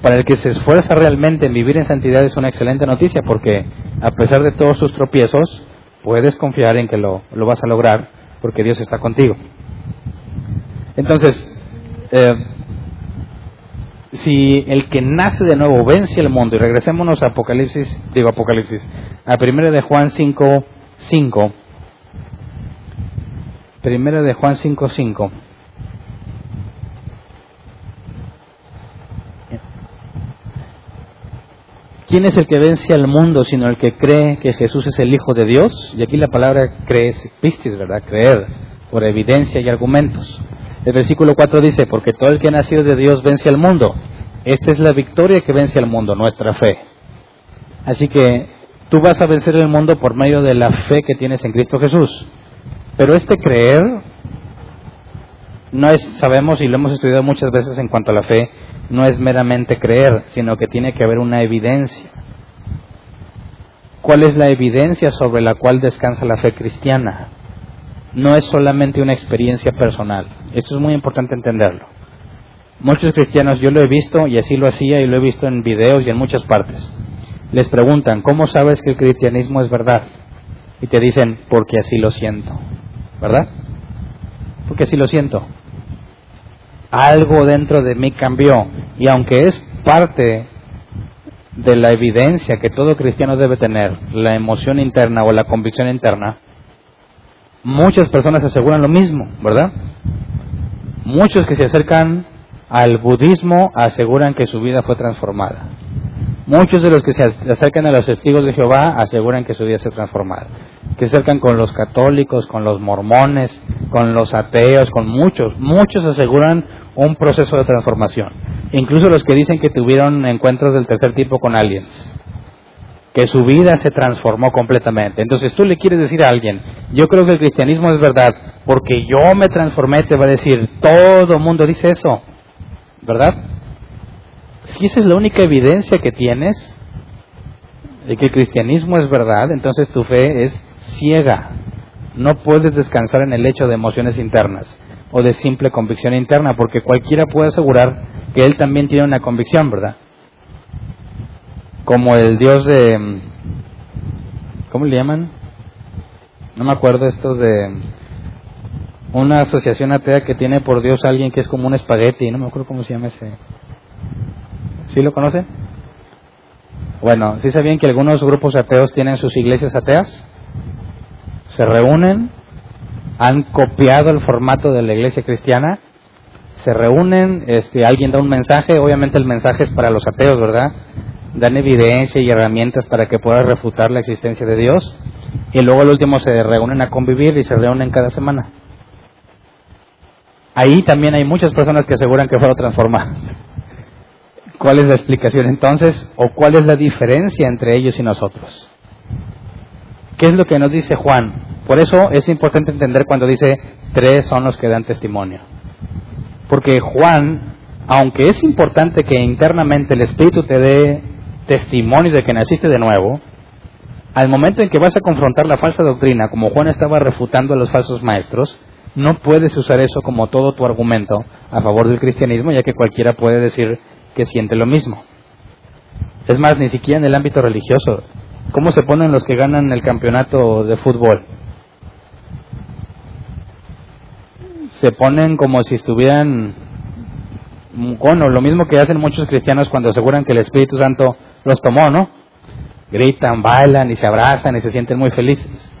Para el que se esfuerza realmente en vivir en santidad es una excelente noticia porque a pesar de todos sus tropiezos, puedes confiar en que lo, lo vas a lograr porque Dios está contigo. Entonces, eh, si el que nace de nuevo vence el mundo, y regresémonos a Apocalipsis, digo Apocalipsis, a primera de Juan 5, 5, primera de Juan 5, 5, ¿Quién es el que vence al mundo sino el que cree que Jesús es el Hijo de Dios? Y aquí la palabra cree pistis, ¿verdad? Creer, por evidencia y argumentos. El versículo 4 dice, porque todo el que ha nacido de Dios vence al mundo. Esta es la victoria que vence al mundo, nuestra fe. Así que tú vas a vencer el mundo por medio de la fe que tienes en Cristo Jesús. Pero este creer no es, sabemos y lo hemos estudiado muchas veces en cuanto a la fe, no es meramente creer, sino que tiene que haber una evidencia. ¿Cuál es la evidencia sobre la cual descansa la fe cristiana? no es solamente una experiencia personal. Esto es muy importante entenderlo. Muchos cristianos, yo lo he visto y así lo hacía y lo he visto en videos y en muchas partes. Les preguntan, ¿cómo sabes que el cristianismo es verdad? Y te dicen, porque así lo siento. ¿Verdad? Porque así lo siento. Algo dentro de mí cambió. Y aunque es parte de la evidencia que todo cristiano debe tener, la emoción interna o la convicción interna, muchas personas aseguran lo mismo, ¿verdad? Muchos que se acercan al budismo aseguran que su vida fue transformada. Muchos de los que se acercan a los testigos de Jehová aseguran que su vida se transformada. Que se acercan con los católicos, con los mormones, con los ateos, con muchos. Muchos aseguran un proceso de transformación. Incluso los que dicen que tuvieron encuentros del tercer tipo con aliens que su vida se transformó completamente. Entonces tú le quieres decir a alguien, yo creo que el cristianismo es verdad, porque yo me transformé, te va a decir, todo mundo dice eso, ¿verdad? Si esa es la única evidencia que tienes de que el cristianismo es verdad, entonces tu fe es ciega. No puedes descansar en el hecho de emociones internas o de simple convicción interna, porque cualquiera puede asegurar que él también tiene una convicción, ¿verdad? como el dios de... ¿Cómo le llaman? No me acuerdo estos de... Una asociación atea que tiene por Dios a alguien que es como un espagueti, no me acuerdo cómo se llama ese. ¿Sí lo conocen? Bueno, ¿sí sabían que algunos grupos ateos tienen sus iglesias ateas? Se reúnen, han copiado el formato de la iglesia cristiana, se reúnen, este, alguien da un mensaje, obviamente el mensaje es para los ateos, ¿verdad? dan evidencia y herramientas para que puedas refutar la existencia de Dios y luego al último se reúnen a convivir y se reúnen cada semana. Ahí también hay muchas personas que aseguran que fueron transformadas. ¿Cuál es la explicación entonces o cuál es la diferencia entre ellos y nosotros? ¿Qué es lo que nos dice Juan? Por eso es importante entender cuando dice tres son los que dan testimonio. Porque Juan, aunque es importante que internamente el Espíritu te dé testimonio de que naciste de nuevo, al momento en que vas a confrontar la falsa doctrina, como Juan estaba refutando a los falsos maestros, No puedes usar eso como todo tu argumento a favor del cristianismo, ya que cualquiera puede decir que siente lo mismo. Es más, ni siquiera en el ámbito religioso. ¿Cómo se ponen los que ganan el campeonato de fútbol? Se ponen como si estuvieran, bueno, lo mismo que hacen muchos cristianos cuando aseguran que el Espíritu Santo los tomó, ¿no? Gritan, bailan y se abrazan y se sienten muy felices.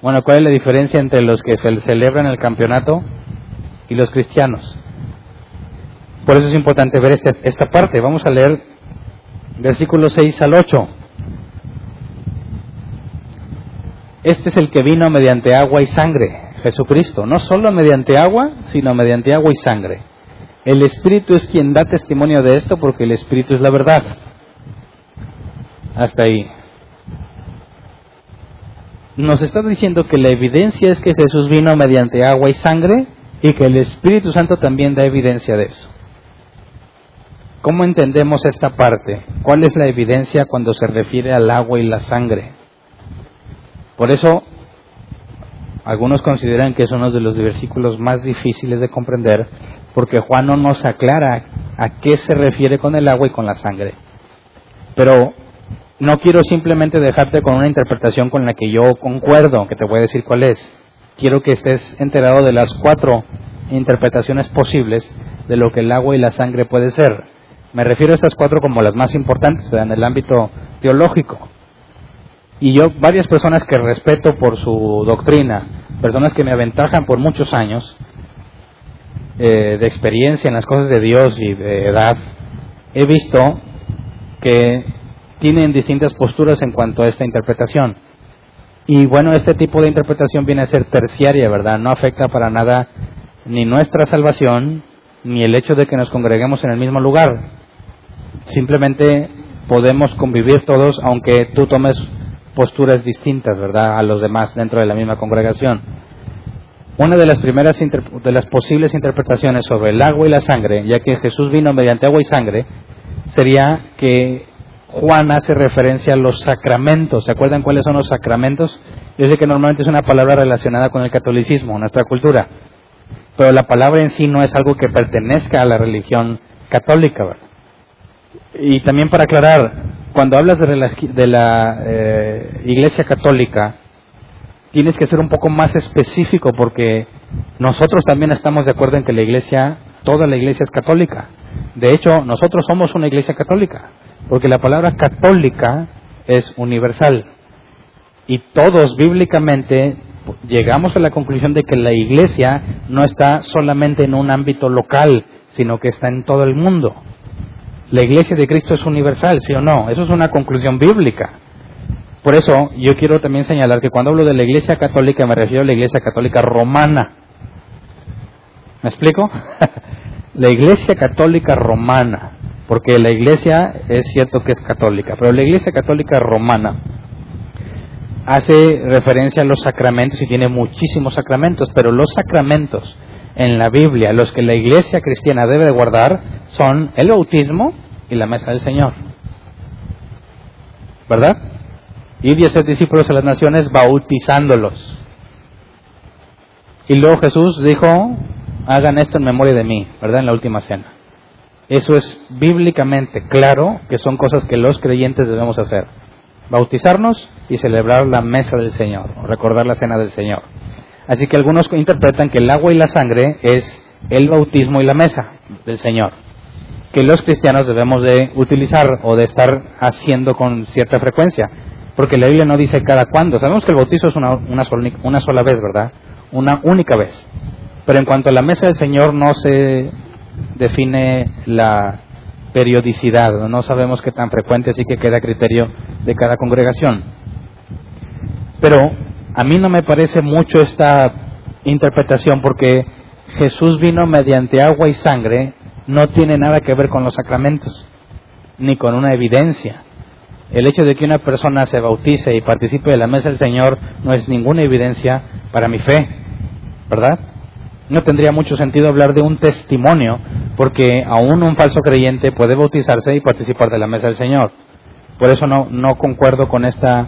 Bueno, ¿cuál es la diferencia entre los que celebran el campeonato y los cristianos? Por eso es importante ver esta, esta parte. Vamos a leer versículos 6 al 8. Este es el que vino mediante agua y sangre, Jesucristo. No solo mediante agua, sino mediante agua y sangre. El Espíritu es quien da testimonio de esto porque el Espíritu es la verdad. Hasta ahí nos está diciendo que la evidencia es que Jesús vino mediante agua y sangre y que el Espíritu Santo también da evidencia de eso. ¿Cómo entendemos esta parte? ¿Cuál es la evidencia cuando se refiere al agua y la sangre? Por eso, algunos consideran que es uno de los versículos más difíciles de comprender, porque Juan no nos aclara a qué se refiere con el agua y con la sangre. Pero no quiero simplemente dejarte con una interpretación con la que yo concuerdo, que te voy a decir cuál es. Quiero que estés enterado de las cuatro interpretaciones posibles de lo que el agua y la sangre puede ser. Me refiero a estas cuatro como las más importantes en el ámbito teológico. Y yo, varias personas que respeto por su doctrina, personas que me aventajan por muchos años eh, de experiencia en las cosas de Dios y de edad, he visto que tienen distintas posturas en cuanto a esta interpretación. Y bueno, este tipo de interpretación viene a ser terciaria, ¿verdad? No afecta para nada ni nuestra salvación, ni el hecho de que nos congreguemos en el mismo lugar. Simplemente podemos convivir todos, aunque tú tomes posturas distintas, ¿verdad?, a los demás dentro de la misma congregación. Una de las primeras de las posibles interpretaciones sobre el agua y la sangre, ya que Jesús vino mediante agua y sangre, sería que Juan hace referencia a los sacramentos. ¿Se acuerdan cuáles son los sacramentos? Yo sé que normalmente es una palabra relacionada con el catolicismo, nuestra cultura, pero la palabra en sí no es algo que pertenezca a la religión católica. Y también para aclarar, cuando hablas de la, eh, Iglesia Católica, tienes que ser un poco más específico porque nosotros también estamos de acuerdo en que la Iglesia, toda la Iglesia es católica. De hecho, nosotros somos una Iglesia católica. Porque la palabra católica es universal. Y todos bíblicamente llegamos a la conclusión de que la iglesia no está solamente en un ámbito local, sino que está en todo el mundo. La iglesia de Cristo es universal, ¿sí o no? Eso es una conclusión bíblica. Por eso yo quiero también señalar que cuando hablo de la iglesia católica me refiero a la iglesia católica romana. ¿Me explico? la iglesia católica romana porque la iglesia es cierto que es católica, pero la iglesia católica romana hace referencia a los sacramentos y tiene muchísimos sacramentos, pero los sacramentos en la Biblia, los que la iglesia cristiana debe de guardar, son el bautismo y la mesa del Señor. ¿Verdad? Ir y hacer discípulos a las naciones bautizándolos. Y luego Jesús dijo, hagan esto en memoria de mí, ¿verdad? En la última cena. Eso es bíblicamente claro que son cosas que los creyentes debemos hacer. Bautizarnos y celebrar la mesa del Señor, recordar la cena del Señor. Así que algunos interpretan que el agua y la sangre es el bautismo y la mesa del Señor, que los cristianos debemos de utilizar o de estar haciendo con cierta frecuencia, porque la Biblia no dice cada cuándo. Sabemos que el bautizo es una, una, sola, una sola vez, ¿verdad? Una única vez. Pero en cuanto a la mesa del Señor no se define la periodicidad, no sabemos qué tan frecuente, así que queda a criterio de cada congregación. Pero a mí no me parece mucho esta interpretación porque Jesús vino mediante agua y sangre, no tiene nada que ver con los sacramentos, ni con una evidencia. El hecho de que una persona se bautice y participe de la mesa del Señor no es ninguna evidencia para mi fe, ¿verdad? no tendría mucho sentido hablar de un testimonio, porque aún un falso creyente puede bautizarse y participar de la mesa del Señor. Por eso no, no concuerdo con esta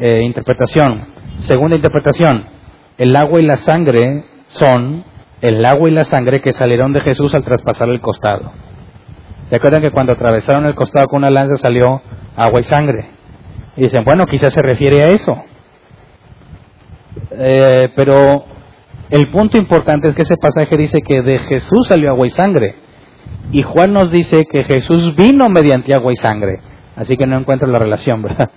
eh, interpretación. Segunda interpretación, el agua y la sangre son el agua y la sangre que salieron de Jesús al traspasar el costado. ¿Se acuerdan que cuando atravesaron el costado con una lanza salió agua y sangre? Y dicen, bueno, quizás se refiere a eso. Eh, pero el punto importante es que ese pasaje dice que de Jesús salió agua y sangre. Y Juan nos dice que Jesús vino mediante agua y sangre. Así que no encuentro la relación, ¿verdad?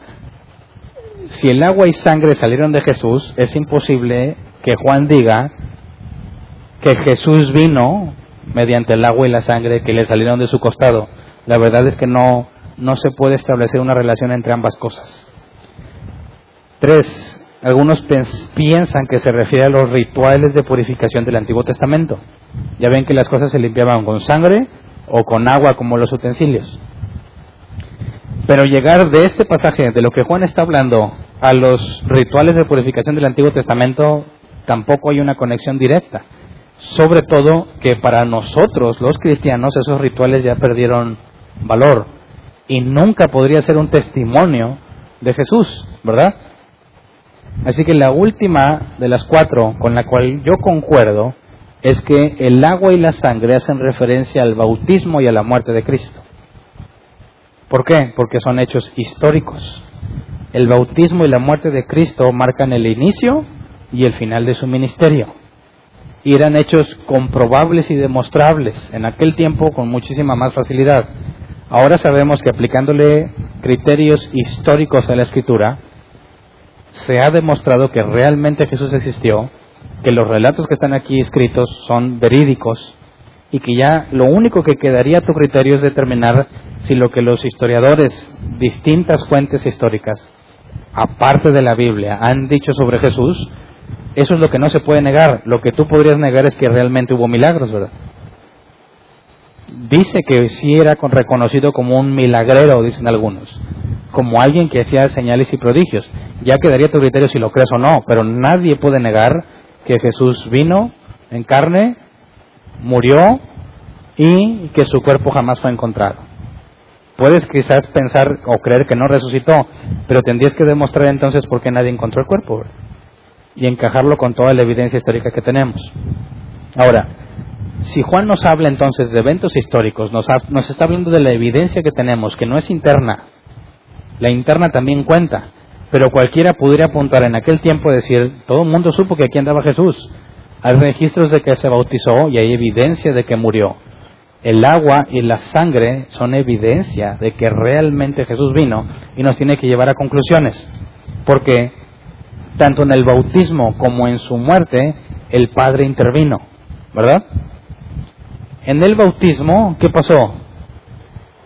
Si el agua y sangre salieron de Jesús, es imposible que Juan diga que Jesús vino mediante el agua y la sangre que le salieron de su costado. La verdad es que no, no se puede establecer una relación entre ambas cosas. Tres, algunos piensan que se refiere a los rituales de purificación del Antiguo Testamento. Ya ven que las cosas se limpiaban con sangre o con agua como los utensilios. Pero llegar de este pasaje, de lo que Juan está hablando, a los rituales de purificación del Antiguo Testamento, tampoco hay una conexión directa. Sobre todo que para nosotros, los cristianos, esos rituales ya perdieron valor y nunca podría ser un testimonio de Jesús, ¿verdad? Así que la última de las cuatro con la cual yo concuerdo es que el agua y la sangre hacen referencia al bautismo y a la muerte de Cristo. ¿Por qué? Porque son hechos históricos. El bautismo y la muerte de Cristo marcan el inicio y el final de su ministerio. Y eran hechos comprobables y demostrables en aquel tiempo con muchísima más facilidad. Ahora sabemos que aplicándole criterios históricos a la escritura, se ha demostrado que realmente Jesús existió, que los relatos que están aquí escritos son verídicos y que ya lo único que quedaría a tu criterio es determinar si lo que los historiadores, distintas fuentes históricas, aparte de la Biblia, han dicho sobre Jesús, eso es lo que no se puede negar. Lo que tú podrías negar es que realmente hubo milagros, ¿verdad? Dice que sí era reconocido como un milagrero, dicen algunos, como alguien que hacía señales y prodigios. Ya quedaría tu criterio si lo crees o no, pero nadie puede negar que Jesús vino en carne, murió y que su cuerpo jamás fue encontrado. Puedes quizás pensar o creer que no resucitó, pero tendrías que demostrar entonces por qué nadie encontró el cuerpo y encajarlo con toda la evidencia histórica que tenemos. Ahora, si Juan nos habla entonces de eventos históricos, nos, está hablando de la evidencia que tenemos, que no es interna, la interna también cuenta, pero cualquiera pudiera apuntar en aquel tiempo y decir, todo el mundo supo que aquí andaba Jesús. Hay registros de que se bautizó y hay evidencia de que murió. El agua y la sangre son evidencia de que realmente Jesús vino y nos tiene que llevar a conclusiones. Porque tanto en el bautismo como en su muerte, el Padre intervino, ¿verdad? En el bautismo, ¿qué pasó?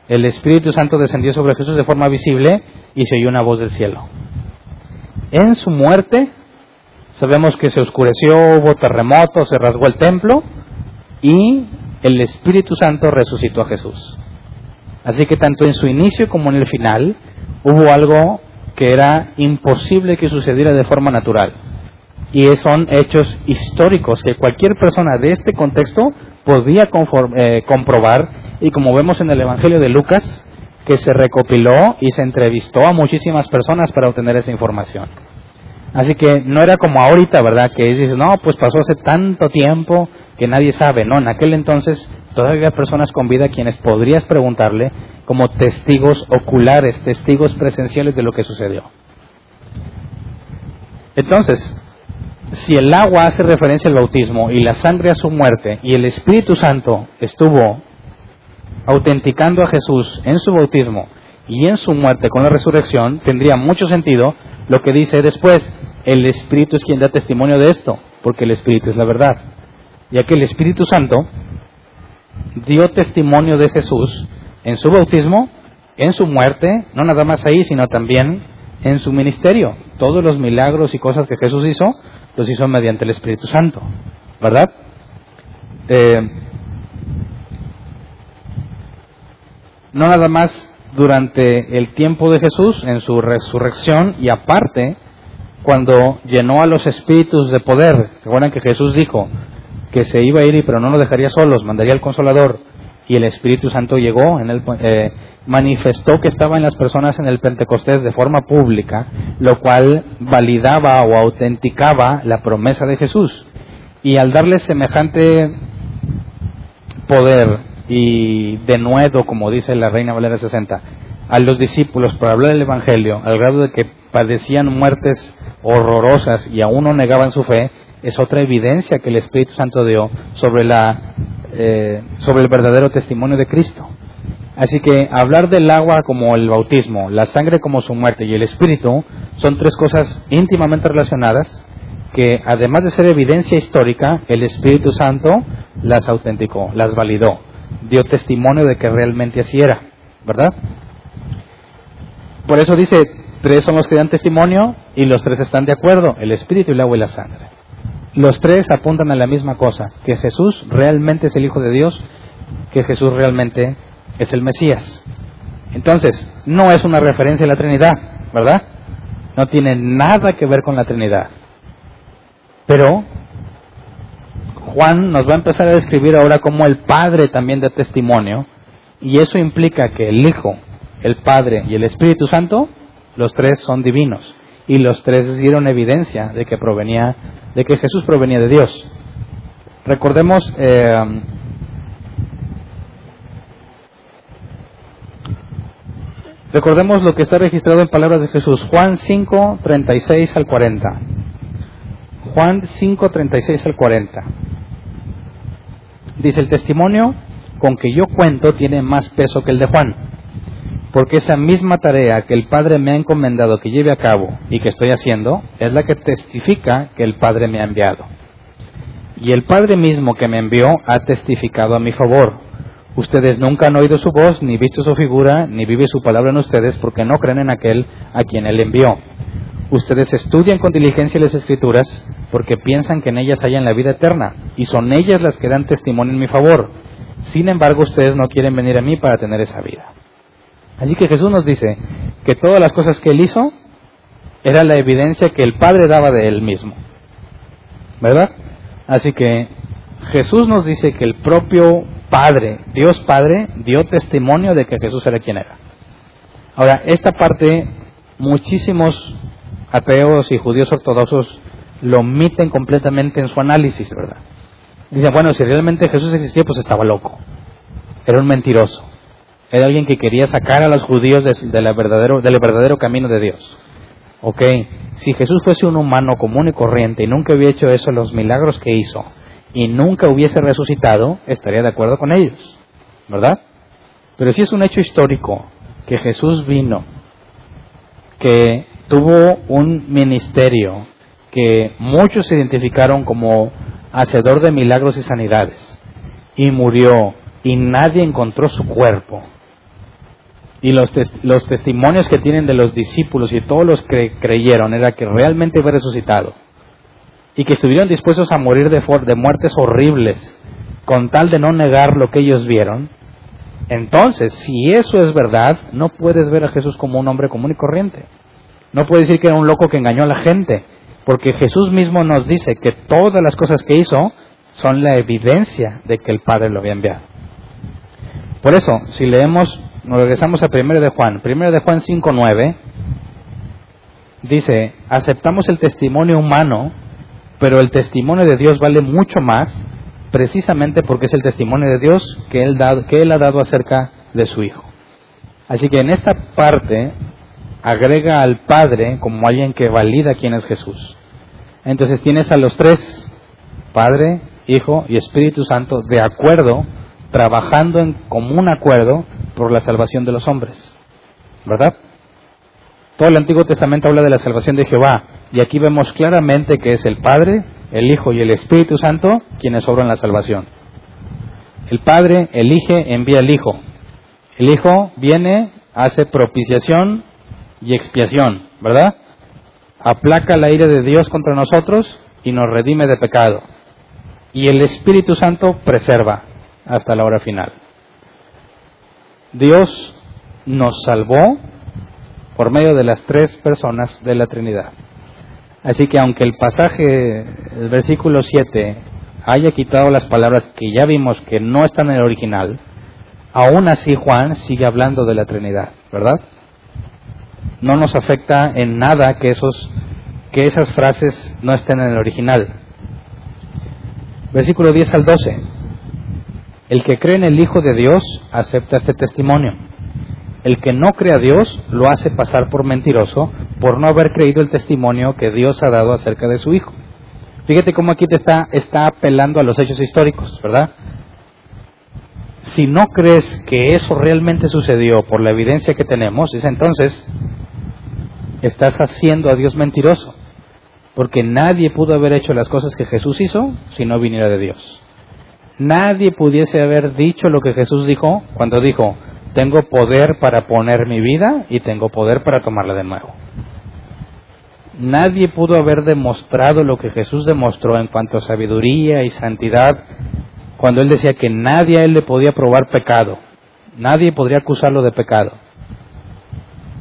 El Espíritu Santo descendió sobre Jesús de forma visible y se oyó una voz del cielo. En su muerte, sabemos que se oscureció, hubo terremoto, se rasgó el templo y el Espíritu Santo resucitó a Jesús. Así que tanto en su inicio como en el final hubo algo que era imposible que sucediera de forma natural. Y son hechos históricos que cualquier persona de este contexto podía eh, comprobar y como vemos en el Evangelio de Lucas, que se recopiló y se entrevistó a muchísimas personas para obtener esa información. Así que no era como ahorita, ¿verdad? Que dices, no, pues pasó hace tanto tiempo que nadie sabe. No, en aquel entonces todavía había personas con vida a quienes podrías preguntarle como testigos oculares, testigos presenciales de lo que sucedió. Entonces, si el agua hace referencia al bautismo y la sangre a su muerte y el Espíritu Santo estuvo autenticando a Jesús en su bautismo y en su muerte con la resurrección, tendría mucho sentido lo que dice después, el Espíritu es quien da testimonio de esto, porque el Espíritu es la verdad. Ya que el Espíritu Santo dio testimonio de Jesús en su bautismo, en su muerte, no nada más ahí, sino también en su ministerio. Todos los milagros y cosas que Jesús hizo, los hizo mediante el Espíritu Santo, ¿verdad? Eh, no nada más durante el tiempo de Jesús, en su resurrección, y aparte, cuando llenó a los espíritus de poder. ¿Se acuerdan que Jesús dijo que se iba a ir, pero no lo dejaría solos, mandaría al Consolador? y el Espíritu Santo llegó, en el, eh, manifestó que estaba en las personas en el Pentecostés de forma pública, lo cual validaba o autenticaba la promesa de Jesús. Y al darle semejante poder y denuedo, como dice la Reina Valera 60, a los discípulos para hablar del Evangelio, al grado de que padecían muertes horrorosas y aún no negaban su fe, es otra evidencia que el Espíritu Santo dio sobre, la, eh, sobre el verdadero testimonio de Cristo. Así que hablar del agua como el bautismo, la sangre como su muerte y el Espíritu son tres cosas íntimamente relacionadas que además de ser evidencia histórica, el Espíritu Santo las autenticó, las validó, dio testimonio de que realmente así era, ¿verdad? Por eso dice, tres son los que dan testimonio y los tres están de acuerdo, el Espíritu, el agua y la sangre. Los tres apuntan a la misma cosa, que Jesús realmente es el Hijo de Dios, que Jesús realmente es el Mesías. Entonces, no es una referencia a la Trinidad, ¿verdad? No tiene nada que ver con la Trinidad. Pero Juan nos va a empezar a describir ahora como el Padre también da testimonio, y eso implica que el Hijo, el Padre y el Espíritu Santo, los tres son divinos, y los tres dieron evidencia de que provenía, de que Jesús provenía de Dios. Recordemos eh, Recordemos lo que está registrado en palabras de Jesús, Juan 5, 36 al 40. Juan 5, 36 al 40. Dice, el testimonio con que yo cuento tiene más peso que el de Juan, porque esa misma tarea que el Padre me ha encomendado que lleve a cabo y que estoy haciendo, es la que testifica que el Padre me ha enviado. Y el Padre mismo que me envió ha testificado a mi favor. Ustedes nunca han oído su voz, ni visto su figura, ni vive su palabra en ustedes, porque no creen en aquel a quien Él envió. Ustedes estudian con diligencia las escrituras, porque piensan que en ellas hayan la vida eterna, y son ellas las que dan testimonio en mi favor. Sin embargo, ustedes no quieren venir a mí para tener esa vida. Así que Jesús nos dice que todas las cosas que Él hizo era la evidencia que el Padre daba de Él mismo. ¿Verdad? Así que Jesús nos dice que el propio Padre, Dios Padre, dio testimonio de que Jesús era quien era. Ahora, esta parte muchísimos ateos y judíos ortodoxos lo omiten completamente en su análisis, ¿verdad? Dicen, bueno, si realmente Jesús existía, pues estaba loco. Era un mentiroso. Era alguien que quería sacar a los judíos verdadero, del verdadero camino de Dios. Ok, si Jesús fuese un humano común y corriente y nunca hubiera hecho eso, los milagros que hizo, y nunca hubiese resucitado, estaría de acuerdo con ellos, ¿verdad? Pero si es un hecho histórico que Jesús vino, que tuvo un ministerio que muchos se identificaron como hacedor de milagros y sanidades, y murió, y nadie encontró su cuerpo. Y los, los testimonios que tienen de los discípulos y todos los que creyeron era que realmente fue resucitado y que estuvieron dispuestos a morir de, de muertes horribles con tal de no negar lo que ellos vieron, entonces, si eso es verdad, no puedes ver a Jesús como un hombre común y corriente. No puedes decir que era un loco que engañó a la gente, porque Jesús mismo nos dice que todas las cosas que hizo son la evidencia de que el Padre lo había enviado. Por eso, si leemos, nos regresamos a 1 de Juan, 1 de Juan 5.9, dice, aceptamos el testimonio humano pero el testimonio de Dios vale mucho más precisamente porque es el testimonio de Dios que él, que él ha dado acerca de su Hijo. Así que en esta parte agrega al Padre como alguien que valida quién es Jesús. Entonces tienes a los tres, Padre, Hijo y Espíritu Santo, de acuerdo, trabajando en común acuerdo por la salvación de los hombres. ¿Verdad? Todo el Antiguo Testamento habla de la salvación de Jehová, y aquí vemos claramente que es el Padre, el Hijo y el Espíritu Santo quienes obran la salvación. El Padre elige, envía al Hijo. El Hijo viene, hace propiciación y expiación, ¿verdad? Aplaca la ira de Dios contra nosotros y nos redime de pecado. Y el Espíritu Santo preserva hasta la hora final. Dios nos salvó por medio de las tres personas de la Trinidad. Así que aunque el pasaje, el versículo 7, haya quitado las palabras que ya vimos que no están en el original, aún así Juan sigue hablando de la Trinidad, ¿verdad? No nos afecta en nada que, esos, que esas frases no estén en el original. Versículo 10 al 12. El que cree en el Hijo de Dios acepta este testimonio. El que no cree a Dios lo hace pasar por mentiroso por no haber creído el testimonio que Dios ha dado acerca de su Hijo. Fíjate cómo aquí te está, está apelando a los hechos históricos, ¿verdad? Si no crees que eso realmente sucedió por la evidencia que tenemos, es entonces estás haciendo a Dios mentiroso, porque nadie pudo haber hecho las cosas que Jesús hizo si no viniera de Dios. Nadie pudiese haber dicho lo que Jesús dijo cuando dijo, tengo poder para poner mi vida y tengo poder para tomarla de nuevo. Nadie pudo haber demostrado lo que Jesús demostró en cuanto a sabiduría y santidad cuando él decía que nadie a él le podía probar pecado. Nadie podría acusarlo de pecado.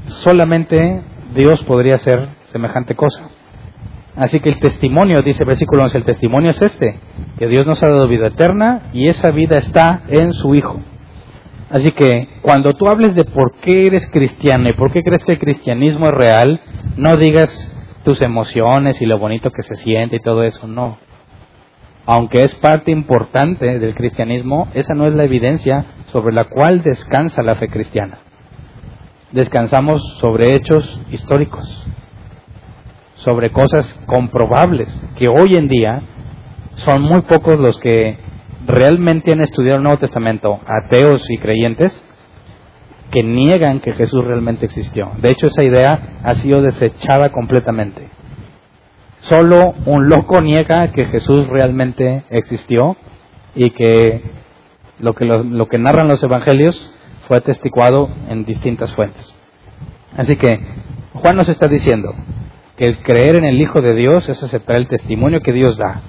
Solamente Dios podría hacer semejante cosa. Así que el testimonio, dice versículo 11, el testimonio es este, que Dios nos ha dado vida eterna y esa vida está en su Hijo. Así que cuando tú hables de por qué eres cristiano y por qué crees que el cristianismo es real, no digas tus emociones y lo bonito que se siente y todo eso, no. Aunque es parte importante del cristianismo, esa no es la evidencia sobre la cual descansa la fe cristiana. Descansamos sobre hechos históricos, sobre cosas comprobables, que hoy en día son muy pocos los que realmente han estudiado el Nuevo Testamento, ateos y creyentes, que niegan que Jesús realmente existió. De hecho, esa idea ha sido desechada completamente. Solo un loco niega que Jesús realmente existió y que lo que, lo, que narran los evangelios fue atestiguado en distintas fuentes. Así que Juan nos está diciendo que el creer en el Hijo de Dios es aceptar el testimonio que Dios da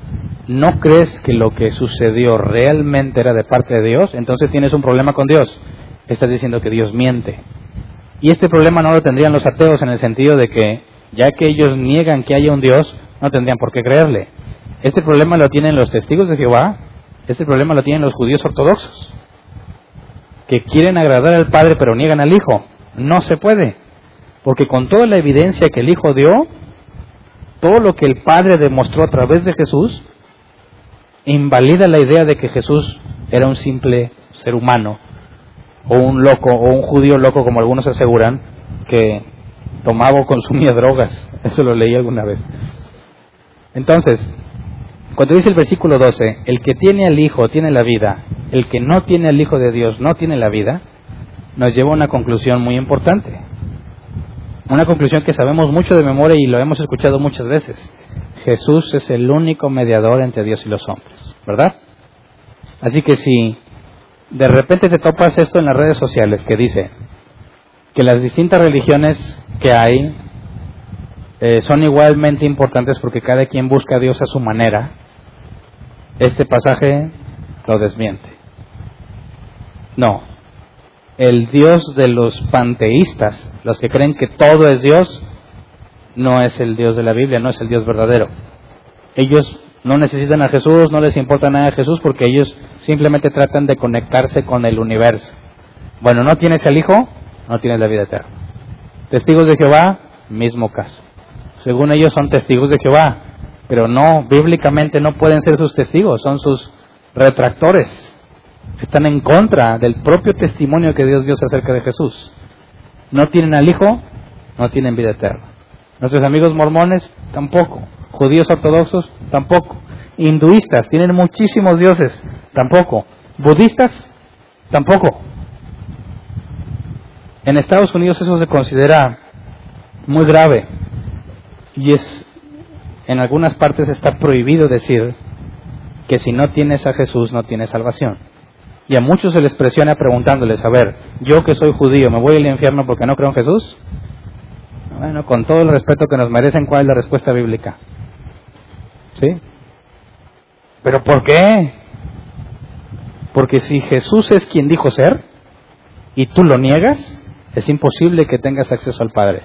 no crees que lo que sucedió realmente era de parte de Dios, entonces tienes un problema con Dios. Estás diciendo que Dios miente. Y este problema no lo tendrían los ateos en el sentido de que, ya que ellos niegan que haya un Dios, no tendrían por qué creerle. Este problema lo tienen los testigos de Jehová, este problema lo tienen los judíos ortodoxos, que quieren agradar al Padre pero niegan al Hijo. No se puede, porque con toda la evidencia que el Hijo dio, todo lo que el Padre demostró a través de Jesús, invalida la idea de que Jesús era un simple ser humano, o un loco, o un judío loco, como algunos aseguran, que tomaba o consumía drogas. Eso lo leí alguna vez. Entonces, cuando dice el versículo 12, el que tiene al Hijo tiene la vida, el que no tiene al Hijo de Dios no tiene la vida, nos lleva a una conclusión muy importante. Una conclusión que sabemos mucho de memoria y lo hemos escuchado muchas veces. Jesús es el único mediador entre Dios y los hombres, ¿verdad? Así que si de repente te topas esto en las redes sociales que dice que las distintas religiones que hay eh, son igualmente importantes porque cada quien busca a Dios a su manera, este pasaje lo desmiente. No, el Dios de los panteístas, los que creen que todo es Dios, no es el Dios de la Biblia, no es el Dios verdadero. Ellos no necesitan a Jesús, no les importa nada a Jesús porque ellos simplemente tratan de conectarse con el universo. Bueno, no tienes el Hijo, no tienes la vida eterna. Testigos de Jehová, mismo caso. Según ellos son testigos de Jehová, pero no, bíblicamente no pueden ser sus testigos, son sus retractores. Están en contra del propio testimonio que Dios dio acerca de Jesús. No tienen al Hijo, no tienen vida eterna. Nuestros amigos mormones tampoco. Judíos ortodoxos tampoco. Hinduistas tienen muchísimos dioses tampoco. Budistas tampoco. En Estados Unidos eso se considera muy grave y es en algunas partes está prohibido decir que si no tienes a Jesús no tienes salvación. Y a muchos se les presiona preguntándoles, a ver, yo que soy judío, ¿me voy al infierno porque no creo en Jesús? Bueno, con todo el respeto que nos merecen, ¿cuál es la respuesta bíblica? ¿Sí? ¿Pero por qué? Porque si Jesús es quien dijo ser y tú lo niegas, es imposible que tengas acceso al Padre.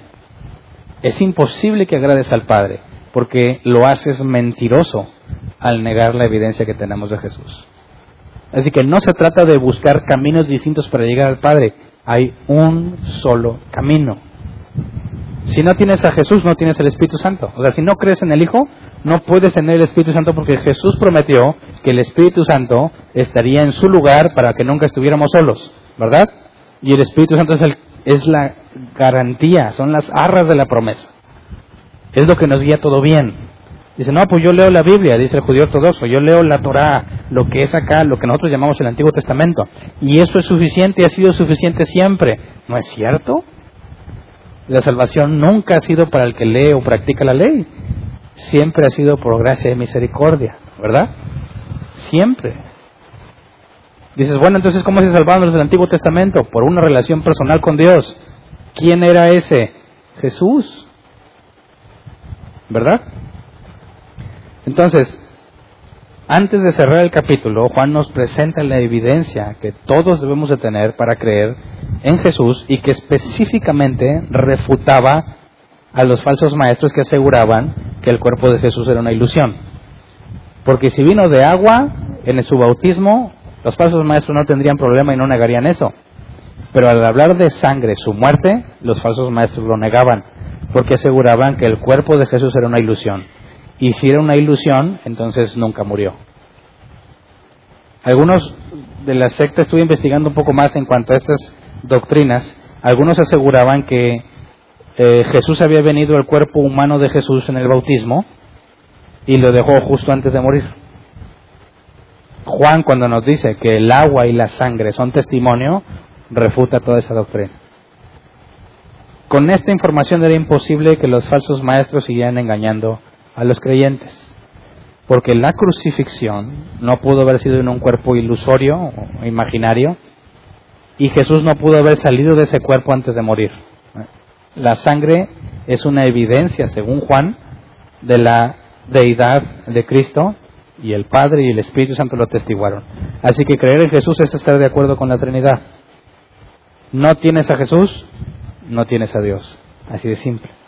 Es imposible que agrades al Padre, porque lo haces mentiroso al negar la evidencia que tenemos de Jesús. Así que no se trata de buscar caminos distintos para llegar al Padre, hay un solo camino. Si no tienes a Jesús, no tienes el Espíritu Santo. O sea, si no crees en el Hijo, no puedes tener el Espíritu Santo porque Jesús prometió que el Espíritu Santo estaría en su lugar para que nunca estuviéramos solos, ¿verdad? Y el Espíritu Santo es, el, es la garantía, son las arras de la promesa. Es lo que nos guía todo bien. Dice, no, pues yo leo la Biblia, dice el judío ortodoxo, yo leo la Torah, lo que es acá, lo que nosotros llamamos el Antiguo Testamento. Y eso es suficiente y ha sido suficiente siempre. ¿No es cierto? La salvación nunca ha sido para el que lee o practica la ley. Siempre ha sido por gracia y misericordia, ¿verdad? Siempre. Dices, bueno, entonces, ¿cómo se salvaron los del Antiguo Testamento? Por una relación personal con Dios. ¿Quién era ese? Jesús. ¿Verdad? Entonces, antes de cerrar el capítulo, Juan nos presenta la evidencia que todos debemos de tener para creer en Jesús y que específicamente refutaba a los falsos maestros que aseguraban que el cuerpo de Jesús era una ilusión. Porque si vino de agua en su bautismo, los falsos maestros no tendrían problema y no negarían eso. Pero al hablar de sangre, su muerte, los falsos maestros lo negaban, porque aseguraban que el cuerpo de Jesús era una ilusión. Y si era una ilusión, entonces nunca murió. Algunos de la secta, estuve investigando un poco más en cuanto a estas doctrinas, algunos aseguraban que eh, Jesús había venido al cuerpo humano de Jesús en el bautismo y lo dejó justo antes de morir. Juan cuando nos dice que el agua y la sangre son testimonio, refuta toda esa doctrina. Con esta información era imposible que los falsos maestros siguieran engañando a los creyentes. Porque la crucifixión no pudo haber sido en un cuerpo ilusorio o imaginario y Jesús no pudo haber salido de ese cuerpo antes de morir. La sangre es una evidencia, según Juan, de la deidad de Cristo y el Padre y el Espíritu Santo lo testiguaron. Así que creer en Jesús es estar de acuerdo con la Trinidad. No tienes a Jesús, no tienes a Dios. Así de simple.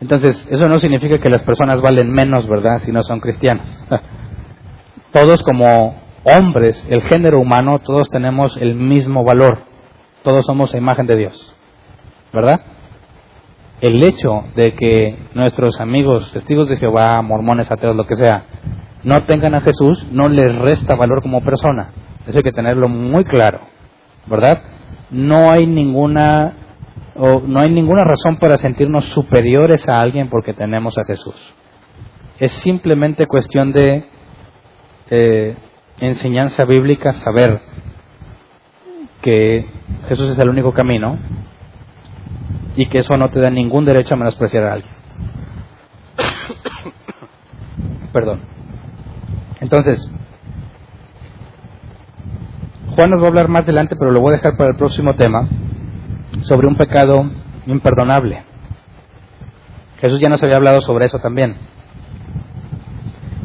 Entonces, eso no significa que las personas valen menos, ¿verdad?, si no son cristianos. todos como hombres, el género humano, todos tenemos el mismo valor. Todos somos imagen de Dios, ¿verdad? El hecho de que nuestros amigos, testigos de Jehová, mormones, ateos, lo que sea, no tengan a Jesús, no les resta valor como persona. Eso hay que tenerlo muy claro, ¿verdad? No hay ninguna o no hay ninguna razón para sentirnos superiores a alguien porque tenemos a Jesús. Es simplemente cuestión de eh, enseñanza bíblica, saber que Jesús es el único camino y que eso no te da ningún derecho a menospreciar a alguien. Perdón. Entonces, Juan nos va a hablar más adelante, pero lo voy a dejar para el próximo tema sobre un pecado imperdonable. Jesús ya nos había hablado sobre eso también.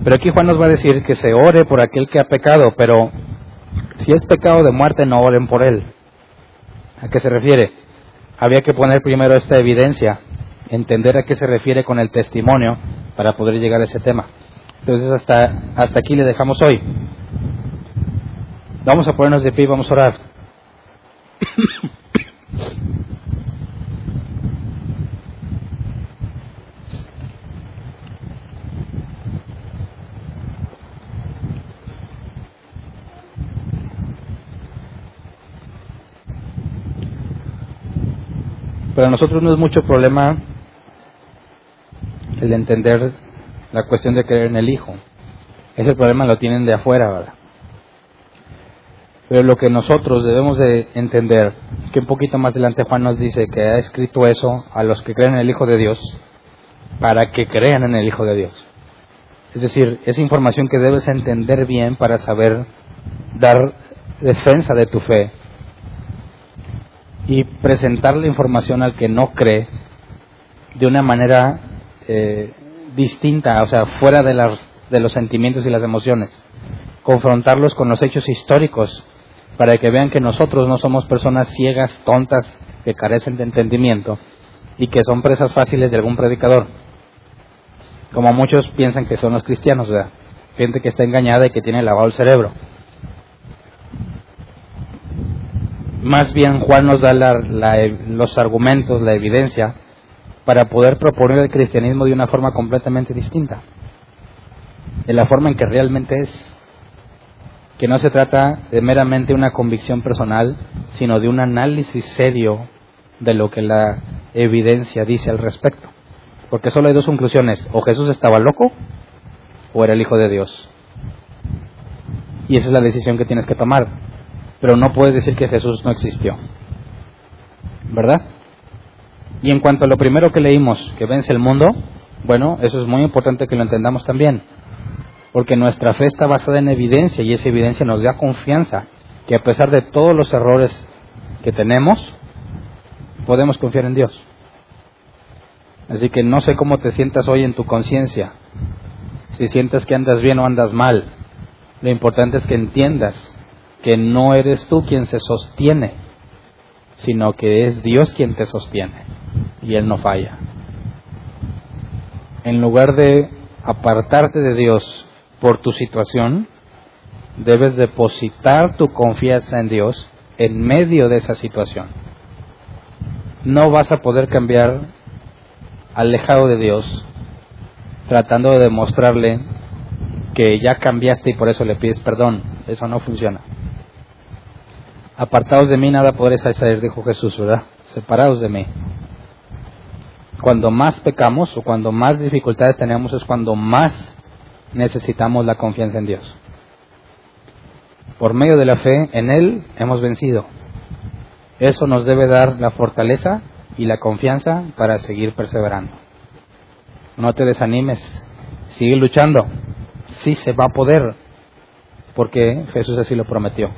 Pero aquí Juan nos va a decir que se ore por aquel que ha pecado, pero si es pecado de muerte, no oren por él. ¿A qué se refiere? Había que poner primero esta evidencia, entender a qué se refiere con el testimonio para poder llegar a ese tema. Entonces hasta, hasta aquí le dejamos hoy. Vamos a ponernos de pie y vamos a orar. Para nosotros no es mucho problema el entender la cuestión de creer en el Hijo. Ese problema lo tienen de afuera, ¿verdad? Pero lo que nosotros debemos de entender, que un poquito más adelante Juan nos dice que ha escrito eso a los que creen en el Hijo de Dios, para que crean en el Hijo de Dios. Es decir, es información que debes entender bien para saber dar defensa de tu fe y presentar la información al que no cree de una manera eh, distinta, o sea, fuera de, de los sentimientos y las emociones. Confrontarlos con los hechos históricos para que vean que nosotros no somos personas ciegas, tontas, que carecen de entendimiento y que son presas fáciles de algún predicador. Como muchos piensan que son los cristianos, sea, gente que está engañada y que tiene lavado el cerebro. Más bien Juan nos da los argumentos, la evidencia para poder proponer el cristianismo de una forma completamente distinta, de la forma en que realmente es, que no se trata de meramente una convicción personal, sino de un análisis serio de lo que la evidencia dice al respecto. Porque solo hay dos conclusiones, o Jesús estaba loco o era el Hijo de Dios. Y esa es la decisión que tienes que tomar. Pero no puedes decir que Jesús no existió. ¿Verdad? Y en cuanto a lo primero que leímos, que vence el mundo, bueno, eso es muy importante que lo entendamos también. Porque nuestra fe está basada en evidencia y esa evidencia nos da confianza que a pesar de todos los errores que tenemos, podemos confiar en Dios. Así que no sé cómo te sientas hoy en tu conciencia, si sientes que andas bien o andas mal. Lo importante es que entiendas que no eres tú quien se sostiene, sino que es Dios quien te sostiene y Él no falla. En lugar de apartarte de Dios por tu situación, debes depositar tu confianza en Dios en medio de esa situación. No vas a poder cambiar alejado de Dios, tratando de demostrarle que ya cambiaste y por eso le pides perdón. Eso no funciona. Apartados de mí nada podréis hacer, dijo Jesús, ¿verdad? Separados de mí. Cuando más pecamos o cuando más dificultades tenemos es cuando más necesitamos la confianza en Dios. Por medio de la fe en Él hemos vencido. Eso nos debe dar la fortaleza y la confianza para seguir perseverando. No te desanimes, sigue luchando. Sí se va a poder, porque Jesús así lo prometió.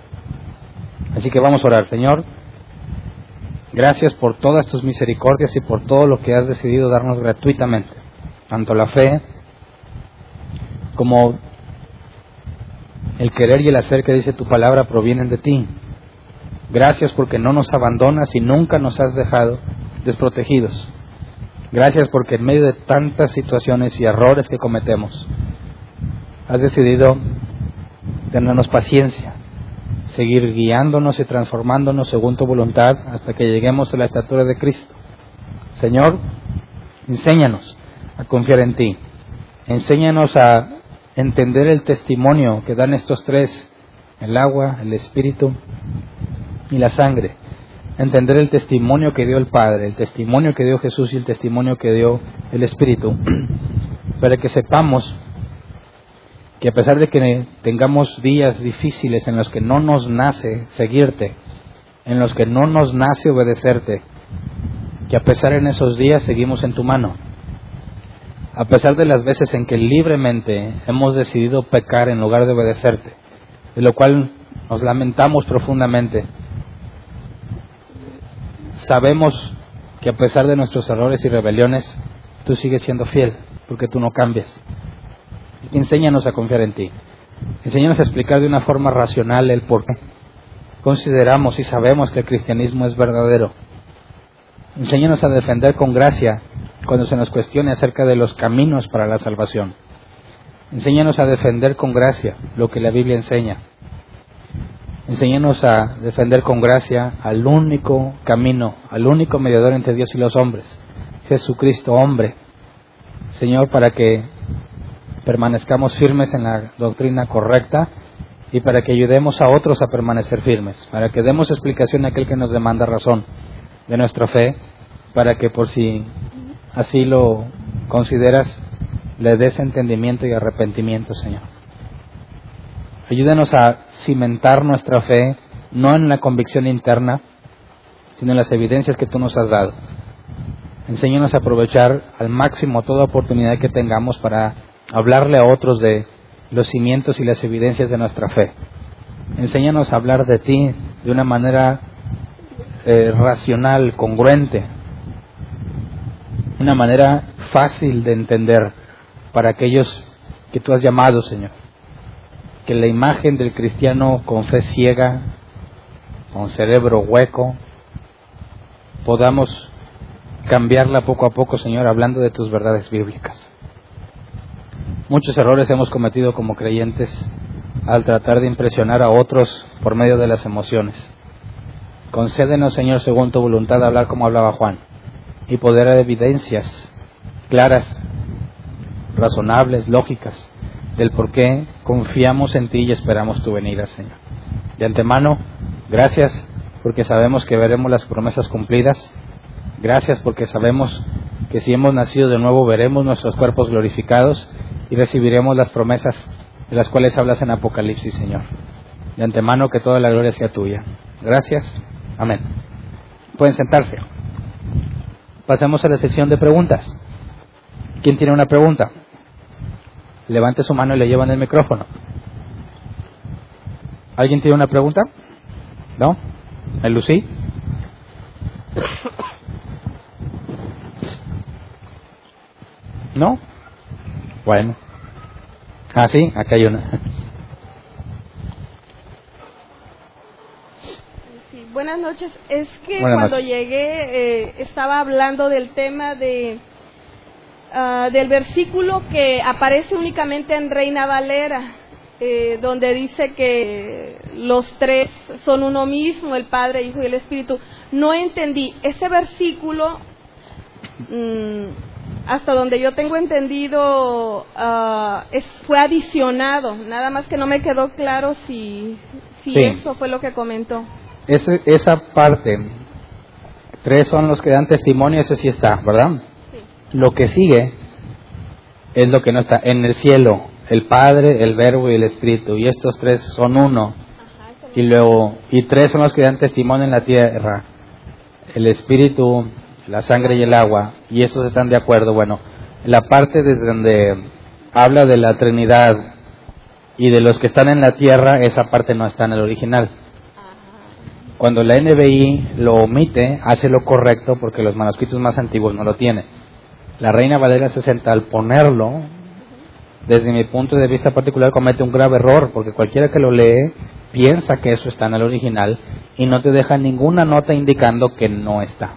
Así que vamos a orar, Señor. Gracias por todas tus misericordias y por todo lo que has decidido darnos gratuitamente, tanto la fe como el querer y el hacer que dice tu palabra provienen de ti. Gracias porque no nos abandonas y nunca nos has dejado desprotegidos. Gracias porque en medio de tantas situaciones y errores que cometemos, has decidido tenernos paciencia, seguir guiándonos y transformándonos según tu voluntad hasta que lleguemos a la estatura de Cristo. Señor, enséñanos a confiar en ti. Enséñanos a entender el testimonio que dan estos tres, el agua, el espíritu y la sangre entender el testimonio que dio el Padre, el testimonio que dio Jesús y el testimonio que dio el Espíritu, para que sepamos que a pesar de que tengamos días difíciles en los que no nos nace seguirte, en los que no nos nace obedecerte, que a pesar en esos días seguimos en tu mano. A pesar de las veces en que libremente hemos decidido pecar en lugar de obedecerte, de lo cual nos lamentamos profundamente, sabemos que a pesar de nuestros errores y rebeliones, tú sigues siendo fiel, porque tú no cambias. Enséñanos a confiar en ti. Enséñanos a explicar de una forma racional el por qué consideramos y sabemos que el cristianismo es verdadero. Enséñanos a defender con gracia cuando se nos cuestione acerca de los caminos para la salvación. Enséñanos a defender con gracia lo que la Biblia enseña Enséñanos a defender con gracia al único camino, al único mediador entre Dios y los hombres, Jesucristo hombre. Señor, para que permanezcamos firmes en la doctrina correcta y para que ayudemos a otros a permanecer firmes, para que demos explicación a aquel que nos demanda razón de nuestra fe, para que por si así lo consideras, le des entendimiento y arrepentimiento, Señor. Ayúdanos a cimentar nuestra fe no en la convicción interna, sino en las evidencias que tú nos has dado. Enséñanos a aprovechar al máximo toda oportunidad que tengamos para hablarle a otros de los cimientos y las evidencias de nuestra fe. Enséñanos a hablar de ti de una manera eh, racional, congruente, una manera fácil de entender para aquellos que tú has llamado, Señor que la imagen del cristiano con fe ciega, con cerebro hueco, podamos cambiarla poco a poco, Señor, hablando de tus verdades bíblicas. Muchos errores hemos cometido como creyentes al tratar de impresionar a otros por medio de las emociones. Concédenos, Señor, según tu voluntad, hablar como hablaba Juan, y poder dar evidencias claras, razonables, lógicas, del por qué confiamos en ti y esperamos tu venida, Señor. De antemano, gracias porque sabemos que veremos las promesas cumplidas. Gracias porque sabemos que si hemos nacido de nuevo veremos nuestros cuerpos glorificados y recibiremos las promesas de las cuales hablas en Apocalipsis, Señor. De antemano que toda la gloria sea tuya. Gracias. Amén. Pueden sentarse. Pasemos a la sección de preguntas. ¿Quién tiene una pregunta? Levante su mano y le llevan el micrófono. ¿Alguien tiene una pregunta? ¿No? ¿El Lucy? ¿No? Bueno. Ah, sí, acá hay una. Sí, buenas noches. Es que cuando llegué eh, estaba hablando del tema de uh, del versículo que aparece únicamente en Reina Valera, eh, donde dice que los tres son uno mismo, el Padre, el Hijo y el Espíritu. No entendí ese versículo. Mmm, hasta donde yo tengo entendido, uh, es, fue adicionado. Nada más que no me quedó claro si, si eso fue lo que comentó. esa parte, tres son los que dan testimonio, ese sí está, ¿verdad? Sí. Lo que sigue es lo que no está. En el cielo, el Padre, el Verbo y el Espíritu. Y estos tres son uno. y luego, y tres son los que dan testimonio en la tierra. El Espíritu, la sangre y el agua, y esos están de acuerdo. Bueno, la parte desde donde habla de la Trinidad y de los que están en la tierra, esa parte no está en el original. Cuando la NBI lo omite, hace lo correcto porque los manuscritos más antiguos no lo tienen. La Reina Valera 60 al ponerlo, desde mi punto de vista particular, comete un grave error porque cualquiera que lo lee piensa que eso está en el original y no te deja ninguna nota indicando que no está.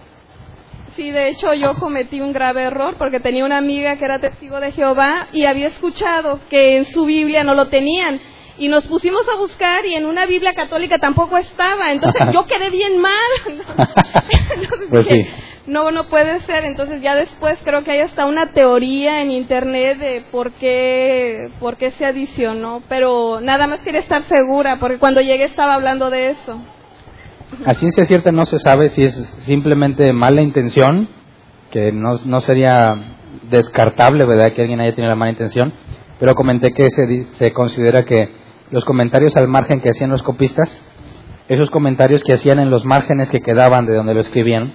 Sí, de hecho yo cometí un grave error porque tenía una amiga que era testigo de Jehová y había escuchado que en su Biblia no lo tenían. Y nos pusimos a buscar y en una Biblia católica tampoco estaba. Entonces yo quedé bien mal. pues sí. No, no puede ser. Entonces ya después creo que hay hasta una teoría en internet de por qué, por qué se adicionó. Pero nada más quería estar segura porque cuando llegué estaba hablando de eso. A ciencia cierta no se sabe si es simplemente mala intención, que no, no sería descartable, ¿verdad?, que alguien haya tenido la mala intención, pero comenté que se, se considera que los comentarios al margen que hacían los copistas, esos comentarios que hacían en los márgenes que quedaban de donde lo escribían,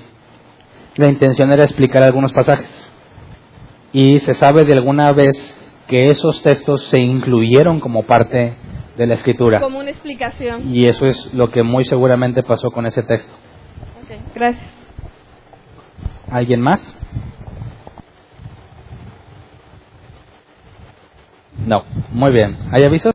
la intención era explicar algunos pasajes. Y se sabe de alguna vez que esos textos se incluyeron como parte de la escritura. Como una explicación. Y eso es lo que muy seguramente pasó con ese texto. Okay, gracias. ¿Alguien más? No, muy bien. ¿Hay avisos?